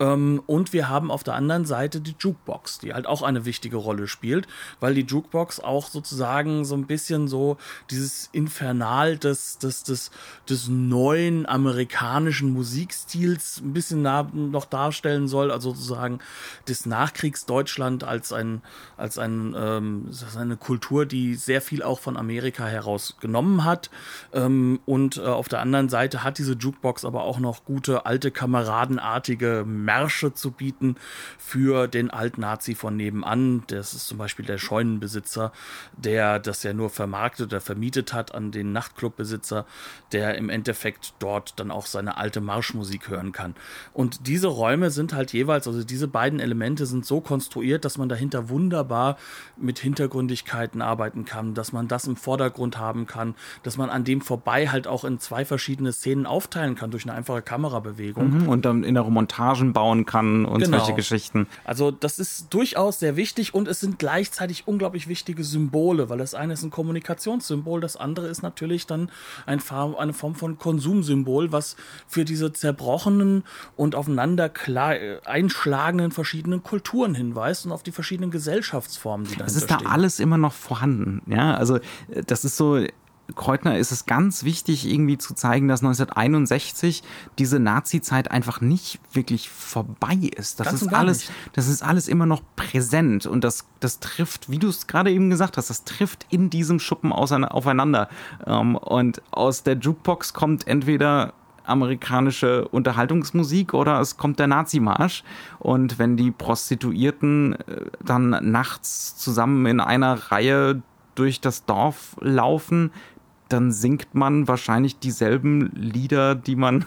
Ähm, und wir haben auf der anderen Seite die Jukebox, die halt auch eine wichtige Rolle spielt, weil die Jukebox auch sozusagen so ein bisschen so dieses Infernal des, des, des, des neuen amerikanischen Musikstils ein bisschen noch darstellen soll, also sozusagen des Nachkriegsdeutschland als ein, als ein, ähm, eine Kultur, die sehr viel auch von Amerika heraus genommen hat. Ähm, und äh, auf der anderen Seite hat diese Jukebox aber auch noch gute alte kameradenartige Märsche zu bieten für den Alt-Nazi von nebenan. Das ist zum Beispiel der Scheunenbesitzer, der das ja nur vermarktet oder vermietet hat an den Nachtclubbesitzer, der im Endeffekt dort dann auch seine alte Marschmusik hören kann. Und diese Räume sind halt jeweils, also diese beiden Elemente sind so konstruiert, dass man dahinter wunderbar mit Hintergründigkeiten arbeiten kann, dass man das im Vordergrund haben kann, dass man an dem vorbei halt auch in zwei verschiedene Szenen aufteilen kann durch eine einfache Kamerabewegung. Mhm, und dann in der Montagen bauen kann und genau. solche Geschichten. Also das ist durchaus sehr wichtig und es sind gleichzeitig unglaublich wichtige Symbole, weil das eine ist ein Kommunikationssymbol, das andere ist natürlich dann ein, eine Form von Konsumsymbol, was für diese zerbrochenen und aufeinander klar, einschlagenden verschiedenen Kulturen hinweist und auf die verschiedenen Gesellschaftsformen, die da sind. Es ist da alles immer noch vorhanden. Ja, also äh, das ist so Kreutner ist es ganz wichtig, irgendwie zu zeigen, dass 1961 diese Nazi-Zeit einfach nicht wirklich vorbei ist. Das Ganz ist alles, nicht. das ist alles immer noch präsent und das, das trifft, wie du es gerade eben gesagt hast, das trifft in diesem Schuppen aufeinander. Ähm, und aus der Jukebox kommt entweder amerikanische Unterhaltungsmusik oder es kommt der Nazimarsch. Und wenn die Prostituierten äh, dann nachts zusammen in einer Reihe durch das Dorf laufen, dann singt man wahrscheinlich dieselben Lieder, die man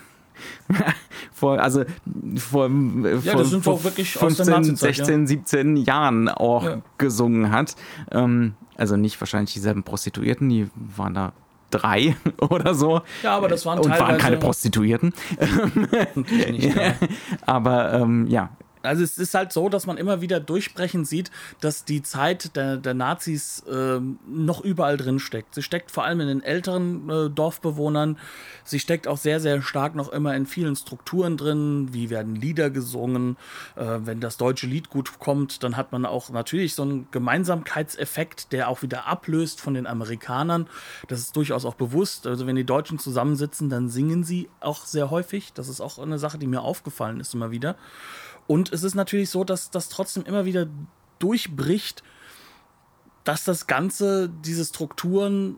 vor, also vor, Ja, vor, vor doch wirklich aus der 15, Nazizeit, 16, 17 Jahren auch Ja. gesungen hat. Ähm, also nicht wahrscheinlich dieselben Prostituierten, die waren da drei oder so. Ja, aber das waren und waren keine Prostituierten. Nicht. ja. Aber ähm, ja, Also es ist halt so, dass man immer wieder durchbrechen sieht, dass die Zeit der, der Nazis ähm, noch überall drin steckt. Sie steckt vor allem in den älteren äh, Dorfbewohnern. Sie steckt auch sehr, sehr stark noch immer in vielen Strukturen drin. Wie werden Lieder gesungen? Äh, wenn das deutsche Lied gut kommt, dann hat man auch natürlich so einen Gemeinsamkeitseffekt, der auch wieder ablöst von den Amerikanern. Das ist durchaus auch bewusst. Also wenn die Deutschen zusammensitzen, dann singen sie auch sehr häufig. Das ist auch eine Sache, die mir aufgefallen ist immer wieder. Und es ist natürlich so, dass das trotzdem immer wieder durchbricht, dass das Ganze, diese Strukturen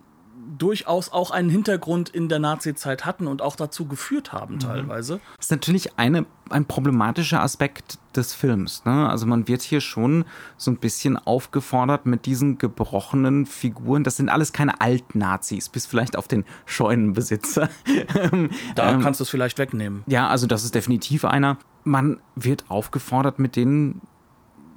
durchaus auch einen Hintergrund in der Nazi-Zeit hatten und auch dazu geführt haben teilweise. ist natürlich eine, ein problematischer Aspekt des Films. Ne? Also man wird hier schon so ein bisschen aufgefordert mit diesen gebrochenen Figuren. Das sind alles keine Alt-Nazis, bis vielleicht auf den Scheunenbesitzer. Da kannst du es vielleicht wegnehmen. ja, also das ist definitiv einer. Man wird aufgefordert, mit denen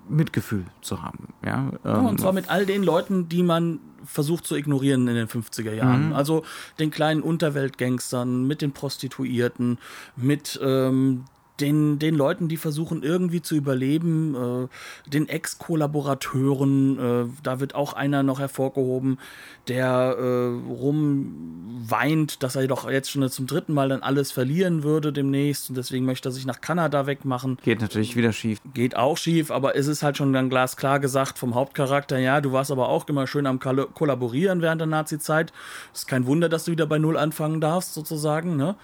Mitgefühl zu haben. Ja, Ja, ähm, und zwar mit all den Leuten, die man versucht zu ignorieren in den 50er Jahren. Also den kleinen Unterweltgangstern, mit den Prostituierten, mit ähm, den, den Leuten, die versuchen irgendwie zu überleben, äh, den Ex-Kollaborateuren, äh, da wird auch einer noch hervorgehoben, der äh, rumweint, dass er doch jetzt schon zum dritten Mal dann alles verlieren würde demnächst und deswegen möchte er sich nach Kanada wegmachen geht natürlich wieder schief. geht auch schief, aber es ist halt schon dann glasklar gesagt vom Hauptcharakter, ja, du warst aber auch immer schön am Koll- Kollaborieren während der Nazi-Zeit. Ist kein Wunder, dass du wieder bei Null anfangen darfst, sozusagen, ne?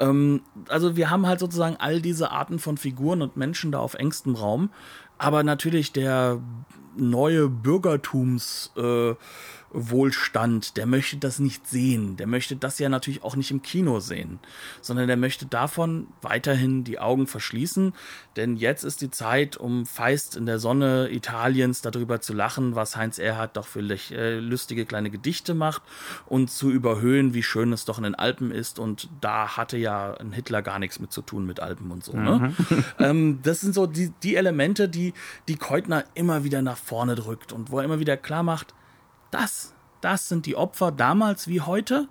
Ähm, also wir haben halt sozusagen all diese Arten von Figuren und Menschen da auf engstem Raum. Aber natürlich der neue Bürgertums äh, Wohlstand, der möchte das nicht sehen. Der möchte das ja natürlich auch nicht im Kino sehen, sondern der möchte davon weiterhin die Augen verschließen. Denn jetzt ist die Zeit, um feist in der Sonne Italiens darüber zu lachen, was Heinz Erhardt doch für äh, lustige kleine Gedichte macht und zu überhöhen, wie schön es doch in den Alpen ist. Und da hatte ja ein Hitler gar nichts mit zu tun mit Alpen und so. Ne? ähm, das sind so die, die Elemente, die, die Keutner immer wieder nach vorne drückt und wo er immer wieder klar macht, das, das sind die Opfer damals wie heute.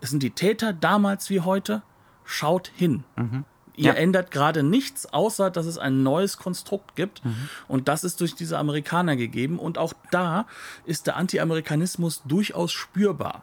Es sind die Täter damals wie heute. Schaut hin. Ihr Ja. ändert gerade nichts, außer dass es ein neues Konstrukt gibt. Und das ist durch diese Amerikaner gegeben. Und auch da ist der Anti-Amerikanismus durchaus spürbar.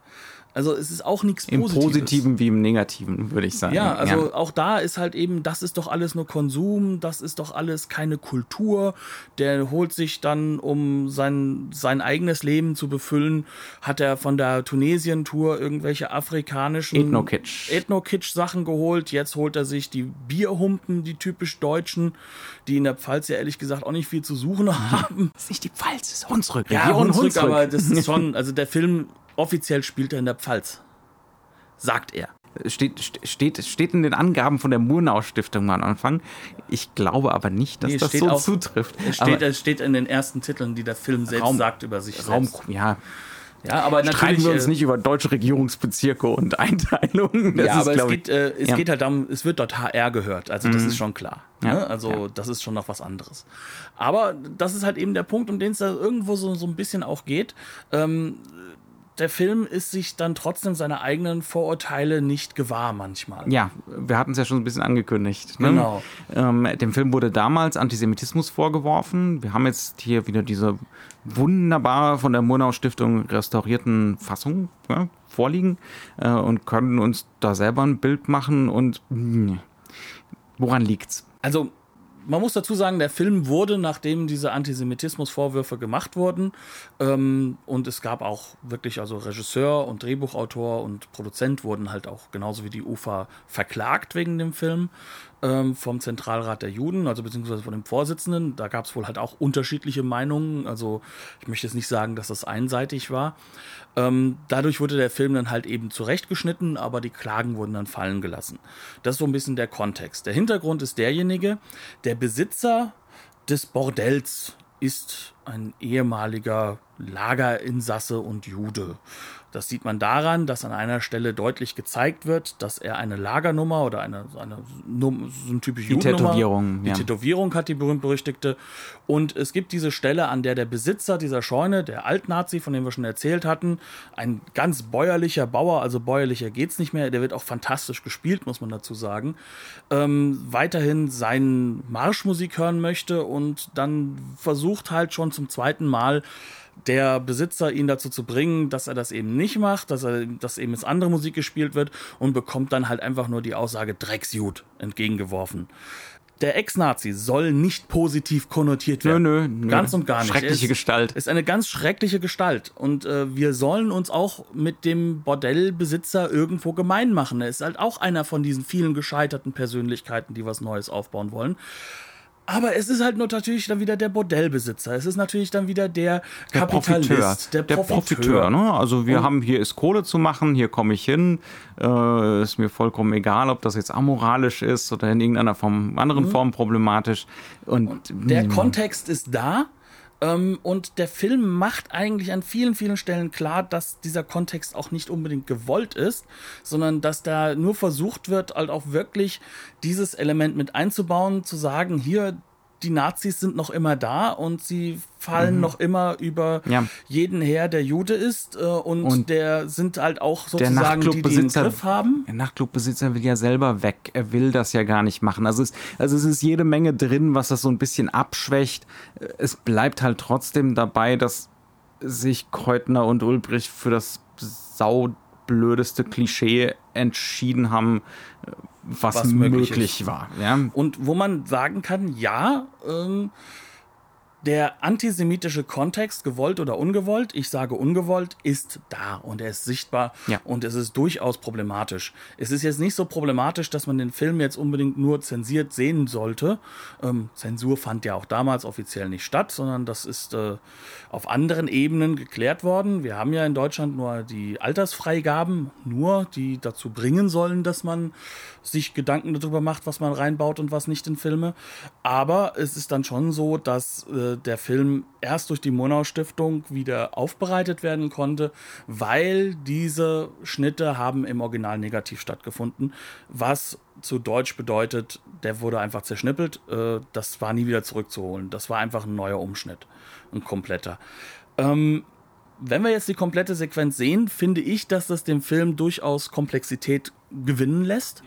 Also es ist auch nichts Im Positives. Positiven wie im Negativen, würde ich sagen. Ja, also auch da ist halt eben, das ist doch alles nur Konsum, das ist doch alles keine Kultur. Der holt sich dann, um sein, sein eigenes Leben zu befüllen, hat er von der Tunesien-Tour irgendwelche afrikanischen Ethno-Kitsch. Ethno-Kitsch-Sachen geholt. Jetzt holt er sich die Bierhumpen, die typisch Deutschen, die in der Pfalz ja ehrlich gesagt auch nicht viel zu suchen haben. Das ist nicht die Pfalz, das ist Hunsrück. Ja, Hunsrück. aber das ist schon, also der Film offiziell spielt er in der Pfalz. Sagt er. steht, steht, steht in den Angaben von der Murnau Stiftung mal am Anfang. Ich glaube aber nicht, dass Nee, das so auch- zutrifft. Es steht, es steht in den ersten Titeln, die der Film selbst Raum- sagt über sich Raum, selbst. ja, Ja, aber streiten natürlich. wir uns äh, nicht über deutsche Regierungsbezirke und Einteilungen. Das ja, ist, aber es, glaub geht, äh, es ja. Mhm. geht halt darum, es wird dort HR gehört. Also das ist schon klar. Ja, Ne? Also ja. das ist schon noch was anderes. Aber das ist halt eben der Punkt, um den es da irgendwo so, so ein bisschen auch geht. Ähm, der Film ist sich dann trotzdem seiner eigenen Vorurteile nicht gewahr manchmal. Ja, wir hatten es ja schon ein bisschen angekündigt. Ne? Genau. Ähm, dem Film wurde damals Antisemitismus vorgeworfen. Wir haben jetzt hier wieder diese wunderbar von der Murnau Stiftung restaurierten Fassung ja, vorliegen äh, und können uns da selber ein Bild machen. Und mh, woran liegt's? Also, man muss dazu sagen, der Film wurde, nachdem diese Antisemitismusvorwürfe gemacht wurden, ähm, und es gab auch wirklich, also Regisseur und Drehbuchautor und Produzent wurden halt auch genauso wie die UFA verklagt wegen dem Film ähm, vom Zentralrat der Juden, also beziehungsweise von dem Vorsitzenden. Da gab es wohl halt auch unterschiedliche Meinungen. Also ich möchte jetzt nicht sagen, dass das einseitig war. Ähm, dadurch wurde der Film dann halt eben zurechtgeschnitten, aber die Klagen wurden dann fallen gelassen. Das ist so ein bisschen der Kontext. Der Hintergrund ist derjenige, der Besitzer des Bordells ist ein ehemaliger Lagerinsasse und Jude. Das sieht man daran, dass an einer Stelle deutlich gezeigt wird, dass er eine Lagernummer oder eine, eine so eine typische die Tätowierung, die ja. Tätowierung hat die berühmt-berüchtigte. Und es gibt diese Stelle, an der der Besitzer dieser Scheune, der Altnazi, von dem wir schon erzählt hatten, ein ganz bäuerlicher Bauer, also bäuerlicher geht's nicht mehr, der wird auch fantastisch gespielt, muss man dazu sagen, ähm, weiterhin seinen Marschmusik hören möchte und dann versucht halt schon zum zweiten Mal der Besitzer ihn dazu zu bringen, dass er das eben nicht macht, dass er, dass eben jetzt andere Musik gespielt wird und bekommt dann halt einfach nur die Aussage Drecksjud entgegengeworfen. Der Ex-Nazi soll nicht positiv konnotiert werden. Nö, nö, nö. Ganz und gar nicht. Schreckliche ist, Gestalt. Ist eine ganz schreckliche Gestalt. Und äh, wir sollen uns auch mit dem Bordellbesitzer irgendwo gemein machen. Er ist halt auch einer von diesen vielen gescheiterten Persönlichkeiten, die was Neues aufbauen wollen. Aber es ist halt nur natürlich dann wieder der Bordellbesitzer. Es ist natürlich dann wieder der, der Kapitalist, Profiteur. der Der Profiteur. Profiteur ne? Also wir Und- haben hier ist Kohle zu machen, hier komme ich hin. Äh, ist mir vollkommen egal, ob das jetzt amoralisch ist oder in irgendeiner Form, anderen Mhm. Form problematisch. Und, Der mh, Kontext ist da. Ähm, und der Film macht eigentlich an vielen, vielen Stellen klar, dass dieser Kontext auch nicht unbedingt gewollt ist, sondern dass da nur versucht wird, halt auch wirklich dieses Element mit einzubauen, zu sagen, hier, die Nazis sind noch immer da und sie fallen noch immer über Mhm. Ja. jeden her, der Jude ist äh, und, Und der sind halt auch sozusagen die, die den Griff haben. der Nachtclubbesitzer will ja selber weg. Er will das ja gar nicht machen. Also es, also es ist jede Menge drin, was das so ein bisschen abschwächt. Es bleibt halt trotzdem dabei, dass sich Kreutner und Ulbricht für das saublödeste Klischee entschieden haben, was, Was möglich möglich, war. Ja? Und wo man sagen kann, ja, ähm, der antisemitische Kontext, gewollt oder ungewollt, ich sage ungewollt, ist da und er ist sichtbar Ja. und es ist durchaus problematisch. Es ist jetzt nicht so problematisch, dass man den Film jetzt unbedingt nur zensiert sehen sollte. Ähm, Zensur fand ja auch damals offiziell nicht statt, sondern das ist äh, auf anderen Ebenen geklärt worden. Wir haben ja in Deutschland nur die Altersfreigaben, nur die dazu bringen sollen, dass man sich Gedanken darüber macht, was man reinbaut und was nicht in Filme. Aber es ist dann schon so, dass äh, der Film erst durch die Monau-Stiftung wieder aufbereitet werden konnte, weil diese Schnitte haben im Original negativ stattgefunden, was zu Deutsch bedeutet, der wurde einfach zerschnippelt. Äh, das war nie wieder zurückzuholen. Das war einfach ein neuer Umschnitt, ein kompletter. Ähm, wenn wir jetzt die komplette Sequenz sehen, finde ich, dass das dem Film durchaus Komplexität gewinnen lässt.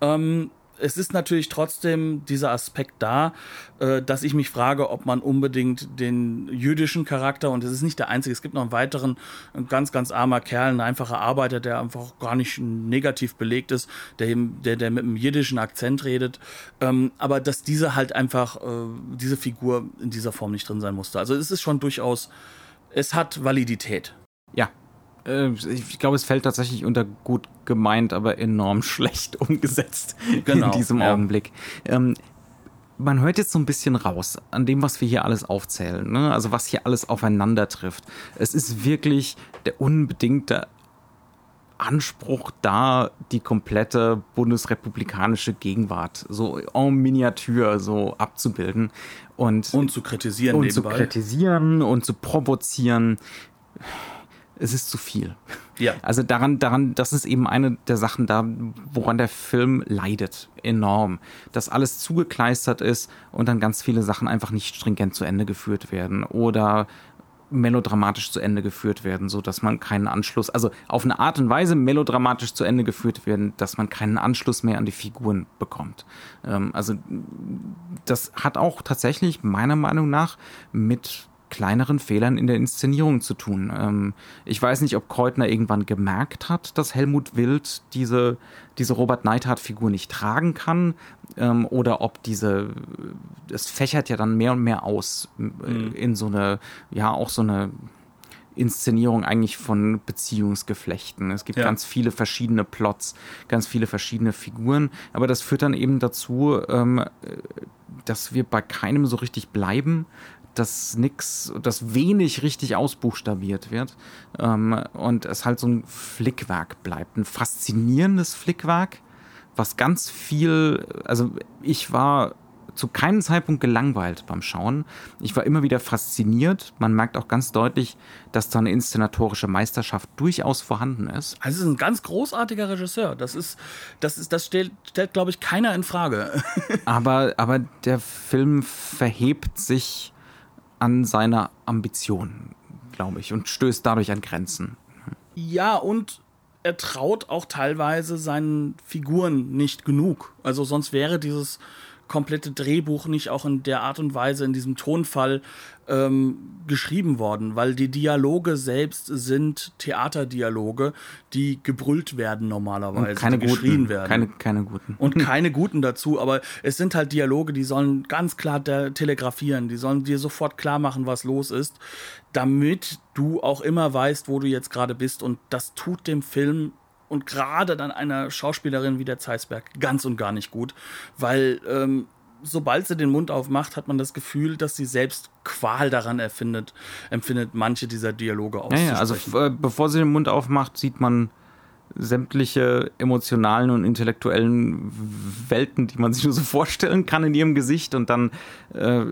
Ähm, es ist natürlich trotzdem dieser Aspekt da, äh, dass ich mich frage, ob man unbedingt den jüdischen Charakter, und es ist nicht der einzige, es gibt noch einen weiteren, ein ganz, ganz armer Kerl, ein einfacher Arbeiter, der einfach gar nicht negativ belegt ist, der, der, der mit einem jiddischen Akzent redet, ähm, aber dass diese halt einfach, äh, diese Figur in dieser Form nicht drin sein musste. Also es ist schon durchaus, es hat Validität. Ja. Äh, Ich glaube, es fällt tatsächlich unter gut gemeint, aber enorm schlecht umgesetzt Genau, in diesem ja. Augenblick. Ähm, man hört jetzt so ein bisschen raus an dem, was wir hier alles aufzählen, ne? also was hier alles aufeinander trifft. Es ist wirklich der unbedingte Anspruch da, die komplette bundesrepublikanische Gegenwart so en Miniatur so abzubilden und, Und zu kritisieren und zu nebenbei. kritisieren und zu provozieren. Es ist zu viel. Ja. Also daran, daran, das ist eben eine der Sachen da, woran der Film leidet, enorm. Dass alles zugekleistert ist und dann ganz viele Sachen einfach nicht stringent zu Ende geführt werden oder melodramatisch zu Ende geführt werden, so dass man keinen Anschluss, also auf eine Art und Weise melodramatisch zu Ende geführt werden, dass man keinen Anschluss mehr an die Figuren bekommt. Ähm, also das hat auch tatsächlich meiner Meinung nach mit kleineren Fehlern in der Inszenierung zu tun. Ähm, ich weiß nicht, ob Kreutner irgendwann gemerkt hat, dass Helmut Wild diese, diese Robert Neidhardt-Figur nicht tragen kann ähm, oder ob diese, es fächert ja dann mehr und mehr aus äh, mhm. in so eine, ja, auch so eine Inszenierung eigentlich von Beziehungsgeflechten. Es gibt ja. ganz viele verschiedene Plots, ganz viele verschiedene Figuren, aber das führt dann eben dazu, ähm, dass wir bei keinem so richtig bleiben, dass nix, dass wenig richtig ausbuchstabiert wird ähm, und es halt so ein Flickwerk bleibt, ein faszinierendes Flickwerk, was ganz viel, also ich war zu keinem Zeitpunkt gelangweilt beim Schauen. Ich war immer wieder fasziniert. Man merkt auch ganz deutlich, dass da eine inszenatorische Meisterschaft durchaus vorhanden ist. Also es ist ein ganz großartiger Regisseur. Das ist, das ist, das stellt, stellt glaube ich, keiner in Frage. aber, aber der Film verhebt sich an seiner Ambition, glaube ich, und stößt dadurch an Grenzen. Ja, und er traut auch teilweise seinen Figuren nicht genug. Also sonst wäre dieses komplette Drehbuch nicht auch in der Art und Weise, in diesem Tonfall ähm, geschrieben worden, weil die Dialoge selbst sind Theaterdialoge, die gebrüllt werden normalerweise, und keine die guten, geschrien werden. Keine, keine guten. Und keine guten dazu, aber es sind halt Dialoge, die sollen ganz klar telegrafieren, die sollen dir sofort klar machen, was los ist, damit du auch immer weißt, wo du jetzt gerade bist und das tut dem Film und gerade dann einer Schauspielerin wie der Zeisberg ganz und gar nicht gut, weil ähm, sobald sie den Mund aufmacht, hat man das Gefühl, dass sie selbst Qual daran erfindet, empfindet, manche dieser Dialoge auszusprechen. Ja, ja also äh, bevor sie den Mund aufmacht, sieht man sämtliche emotionalen und intellektuellen Welten, die man sich nur so vorstellen kann in ihrem Gesicht und dann äh,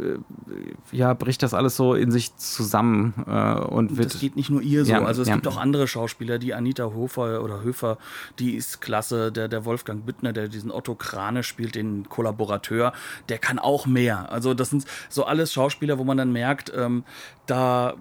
ja bricht das alles so in sich zusammen äh, und wird. Das geht nicht nur ihr so, ja, also es ja. gibt auch andere Schauspieler, die Anita Hofer oder Höfer, die ist klasse, der, der Wolfgang Büttner, der diesen Otto Krane spielt, den Kollaborateur, der kann auch mehr. Also das sind so alles Schauspieler, wo man dann merkt, ähm, da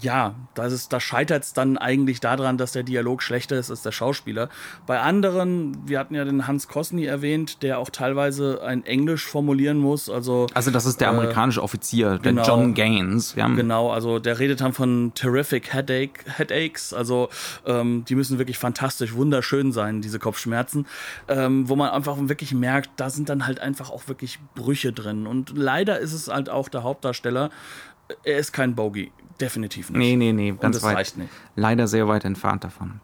ja, das ist, da scheitert es dann eigentlich daran, dass der Dialog schlechter ist als der Schauspieler. Bei anderen, wir hatten ja den Hans Kosny erwähnt, der auch teilweise ein Englisch formulieren muss. Also, also das ist der äh, amerikanische Offizier, der genau, John Gaines. Ja. Genau, also der redet dann von terrific headache, headaches. Also ähm, die müssen wirklich fantastisch, wunderschön sein, diese Kopfschmerzen. Ähm, wo man einfach wirklich merkt, da sind dann halt einfach auch wirklich Brüche drin. Und leider ist es halt auch der Hauptdarsteller, er ist kein Bogey. Definitiv nicht. Nee, nee, nee, ganz weit. Leider sehr weit entfernt davon.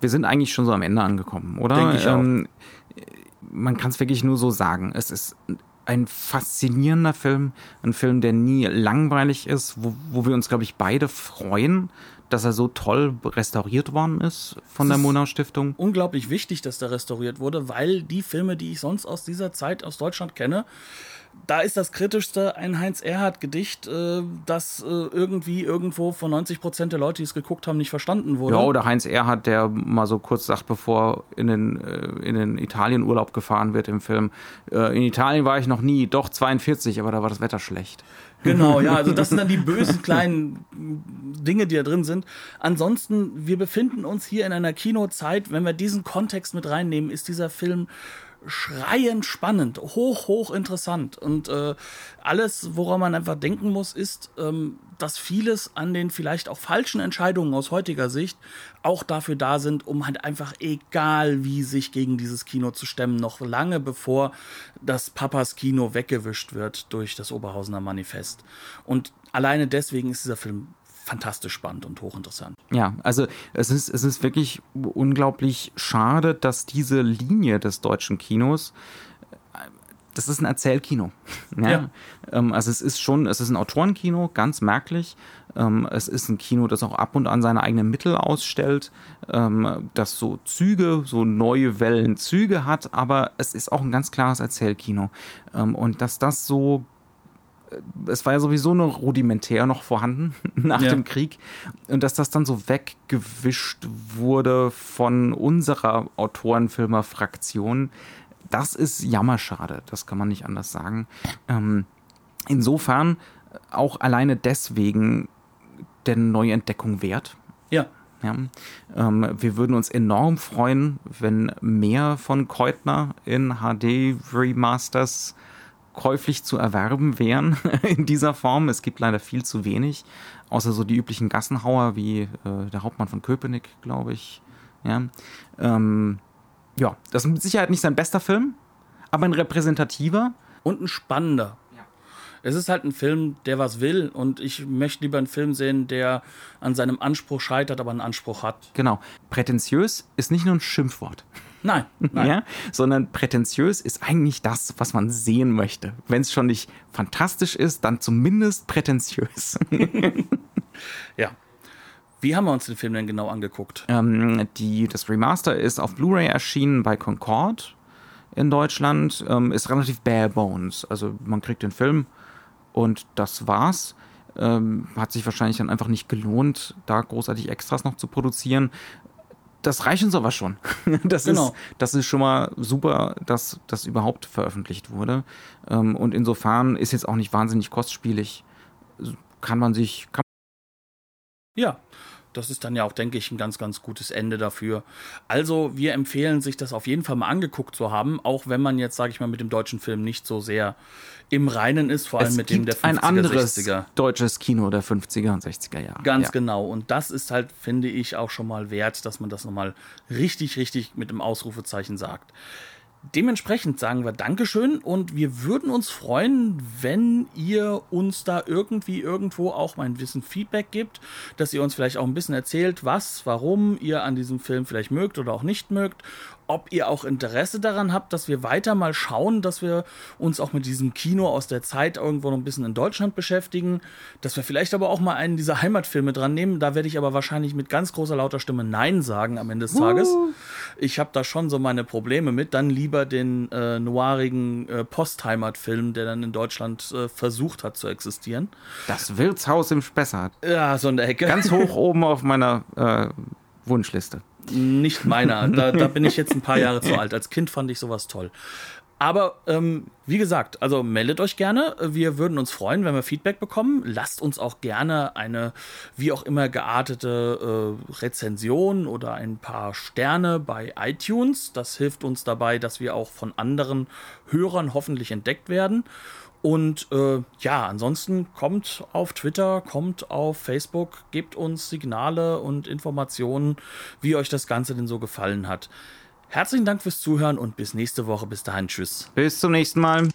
Wir sind eigentlich schon so am Ende angekommen, oder? Denke ich ähm, man kann es wirklich nur so sagen. Es ist ein faszinierender Film, ein Film, der nie langweilig ist, wo, wo wir uns, glaube ich, beide freuen, dass er so toll restauriert worden ist von das der Monau Stiftung. Unglaublich wichtig, dass der restauriert wurde, weil die Filme, die ich sonst aus dieser Zeit aus Deutschland kenne, da ist das kritischste ein Heinz-Erhardt-Gedicht, äh, das äh, irgendwie irgendwo von 90 Prozent der Leute, die es geguckt haben, nicht verstanden wurde. Ja, oder Heinz Erhardt, der mal so kurz sagt, bevor in den, äh, in den Italien-Urlaub gefahren wird im Film. Äh, in Italien war ich noch nie, doch 42, aber da war das Wetter schlecht. Genau, ja, also das sind dann die bösen kleinen Dinge, die da drin sind. Ansonsten, wir befinden uns hier in einer Kinozeit, wenn wir diesen Kontext mit reinnehmen, ist dieser Film schreiend spannend, hoch, hoch interessant. Und äh, alles, woran man einfach denken muss, ist, ähm, dass vieles an den vielleicht auch falschen Entscheidungen aus heutiger Sicht auch dafür da sind, um halt einfach egal wie sich gegen dieses Kino zu stemmen, noch lange bevor das Papas Kino weggewischt wird durch das Oberhausener Manifest. Und alleine deswegen ist dieser Film fantastisch spannend und hochinteressant. Ja, also es ist, es ist wirklich unglaublich schade, dass diese Linie des deutschen Kinos das ist ein Erzählkino. Ja? ja. Ähm, also es ist schon, es ist ein Autorenkino, ganz merklich. Ähm, es ist ein Kino, das auch ab und an seine eigenen Mittel ausstellt, ähm, das so Züge, so neue Wellen Züge hat, aber es ist auch ein ganz klares Erzählkino. Und dass das so es war ja sowieso nur rudimentär noch vorhanden nach ja. dem Krieg und dass das dann so weggewischt wurde von unserer Autorenfilmer-Fraktion, das ist jammerschade, das kann man nicht anders sagen. Ähm, insofern auch alleine deswegen der Neuentdeckung wert. Ja. Ja, ähm, wir würden uns enorm freuen, wenn mehr von Keutner in HD Remasters käuflich zu erwerben wären in dieser Form. Es gibt leider viel zu wenig, außer so die üblichen Gassenhauer wie äh, der Hauptmann von Köpenick, glaube ich. Ja. Ähm, ja, das ist mit Sicherheit nicht sein bester Film, aber ein repräsentativer. Und ein spannender. Es ist halt ein Film, der was will und ich möchte lieber einen Film sehen, der an seinem Anspruch scheitert, aber einen Anspruch hat. Genau. Prätentiös ist nicht nur ein Schimpfwort. Nein, nein. Ja, sondern prätentiös ist eigentlich das, was man sehen möchte. Wenn es schon nicht fantastisch ist, dann zumindest prätentiös. ja. Wie haben wir uns den Film denn genau angeguckt? Ähm, die, das Remaster ist auf Blu-ray erschienen bei Concord in Deutschland. Ähm, ist relativ bare bones. Also man kriegt den Film und das war's. Ähm, hat sich wahrscheinlich dann einfach nicht gelohnt, da großartig Extras noch zu produzieren. Das reicht uns aber schon. Das, genau. ist, das ist schon mal super, dass das überhaupt veröffentlicht wurde. Ähm, und insofern ist jetzt auch nicht wahnsinnig kostspielig. Kann man sich. Kann ja, das ist dann ja auch, denke ich, ein ganz, ganz gutes Ende dafür. Also, wir empfehlen, sich das auf jeden Fall mal angeguckt zu haben, auch wenn man jetzt, sage ich mal, mit dem deutschen Film nicht so sehr im Reinen ist, vor allem es mit dem der 50er, ein anderes 60er. deutsches Kino der 50er und 60er Jahre. Ganz ja. genau. Und das ist halt, finde ich, auch schon mal wert, dass man das nochmal richtig, richtig mit dem Ausrufezeichen sagt. Dementsprechend sagen wir Dankeschön und wir würden uns freuen, wenn ihr uns da irgendwie irgendwo auch mal ein bisschen Feedback gibt, dass ihr uns vielleicht auch ein bisschen erzählt, was, warum ihr an diesem Film vielleicht mögt oder auch nicht mögt ob ihr auch Interesse daran habt, dass wir weiter mal schauen, dass wir uns auch mit diesem Kino aus der Zeit irgendwo noch ein bisschen in Deutschland beschäftigen, dass wir vielleicht aber auch mal einen dieser Heimatfilme dran nehmen. Da werde ich aber wahrscheinlich mit ganz großer lauter Stimme Nein sagen am Ende des Tages. Uh. Ich habe da schon so meine Probleme mit. Dann lieber den äh, noirigen äh, Postheimatfilm, der dann in Deutschland äh, versucht hat zu existieren. Das Wirtshaus im Spessart. Ja, so in der Ecke. Ganz hoch oben auf meiner äh, Wunschliste. Nicht meiner. Da, da bin ich jetzt ein paar Jahre zu alt. Als Kind fand ich sowas toll. Aber ähm, wie gesagt, also meldet euch gerne. Wir würden uns freuen, wenn wir Feedback bekommen. Lasst uns auch gerne eine, wie auch immer geartete äh, Rezension oder ein paar Sterne bei iTunes. Das hilft uns dabei, dass wir auch von anderen Hörern hoffentlich entdeckt werden. Und äh, ja, ansonsten kommt auf Twitter, kommt auf Facebook, gebt uns Signale und Informationen, wie euch das Ganze denn so gefallen hat. Herzlichen Dank fürs Zuhören und bis nächste Woche. Bis dahin, tschüss. Bis zum nächsten Mal.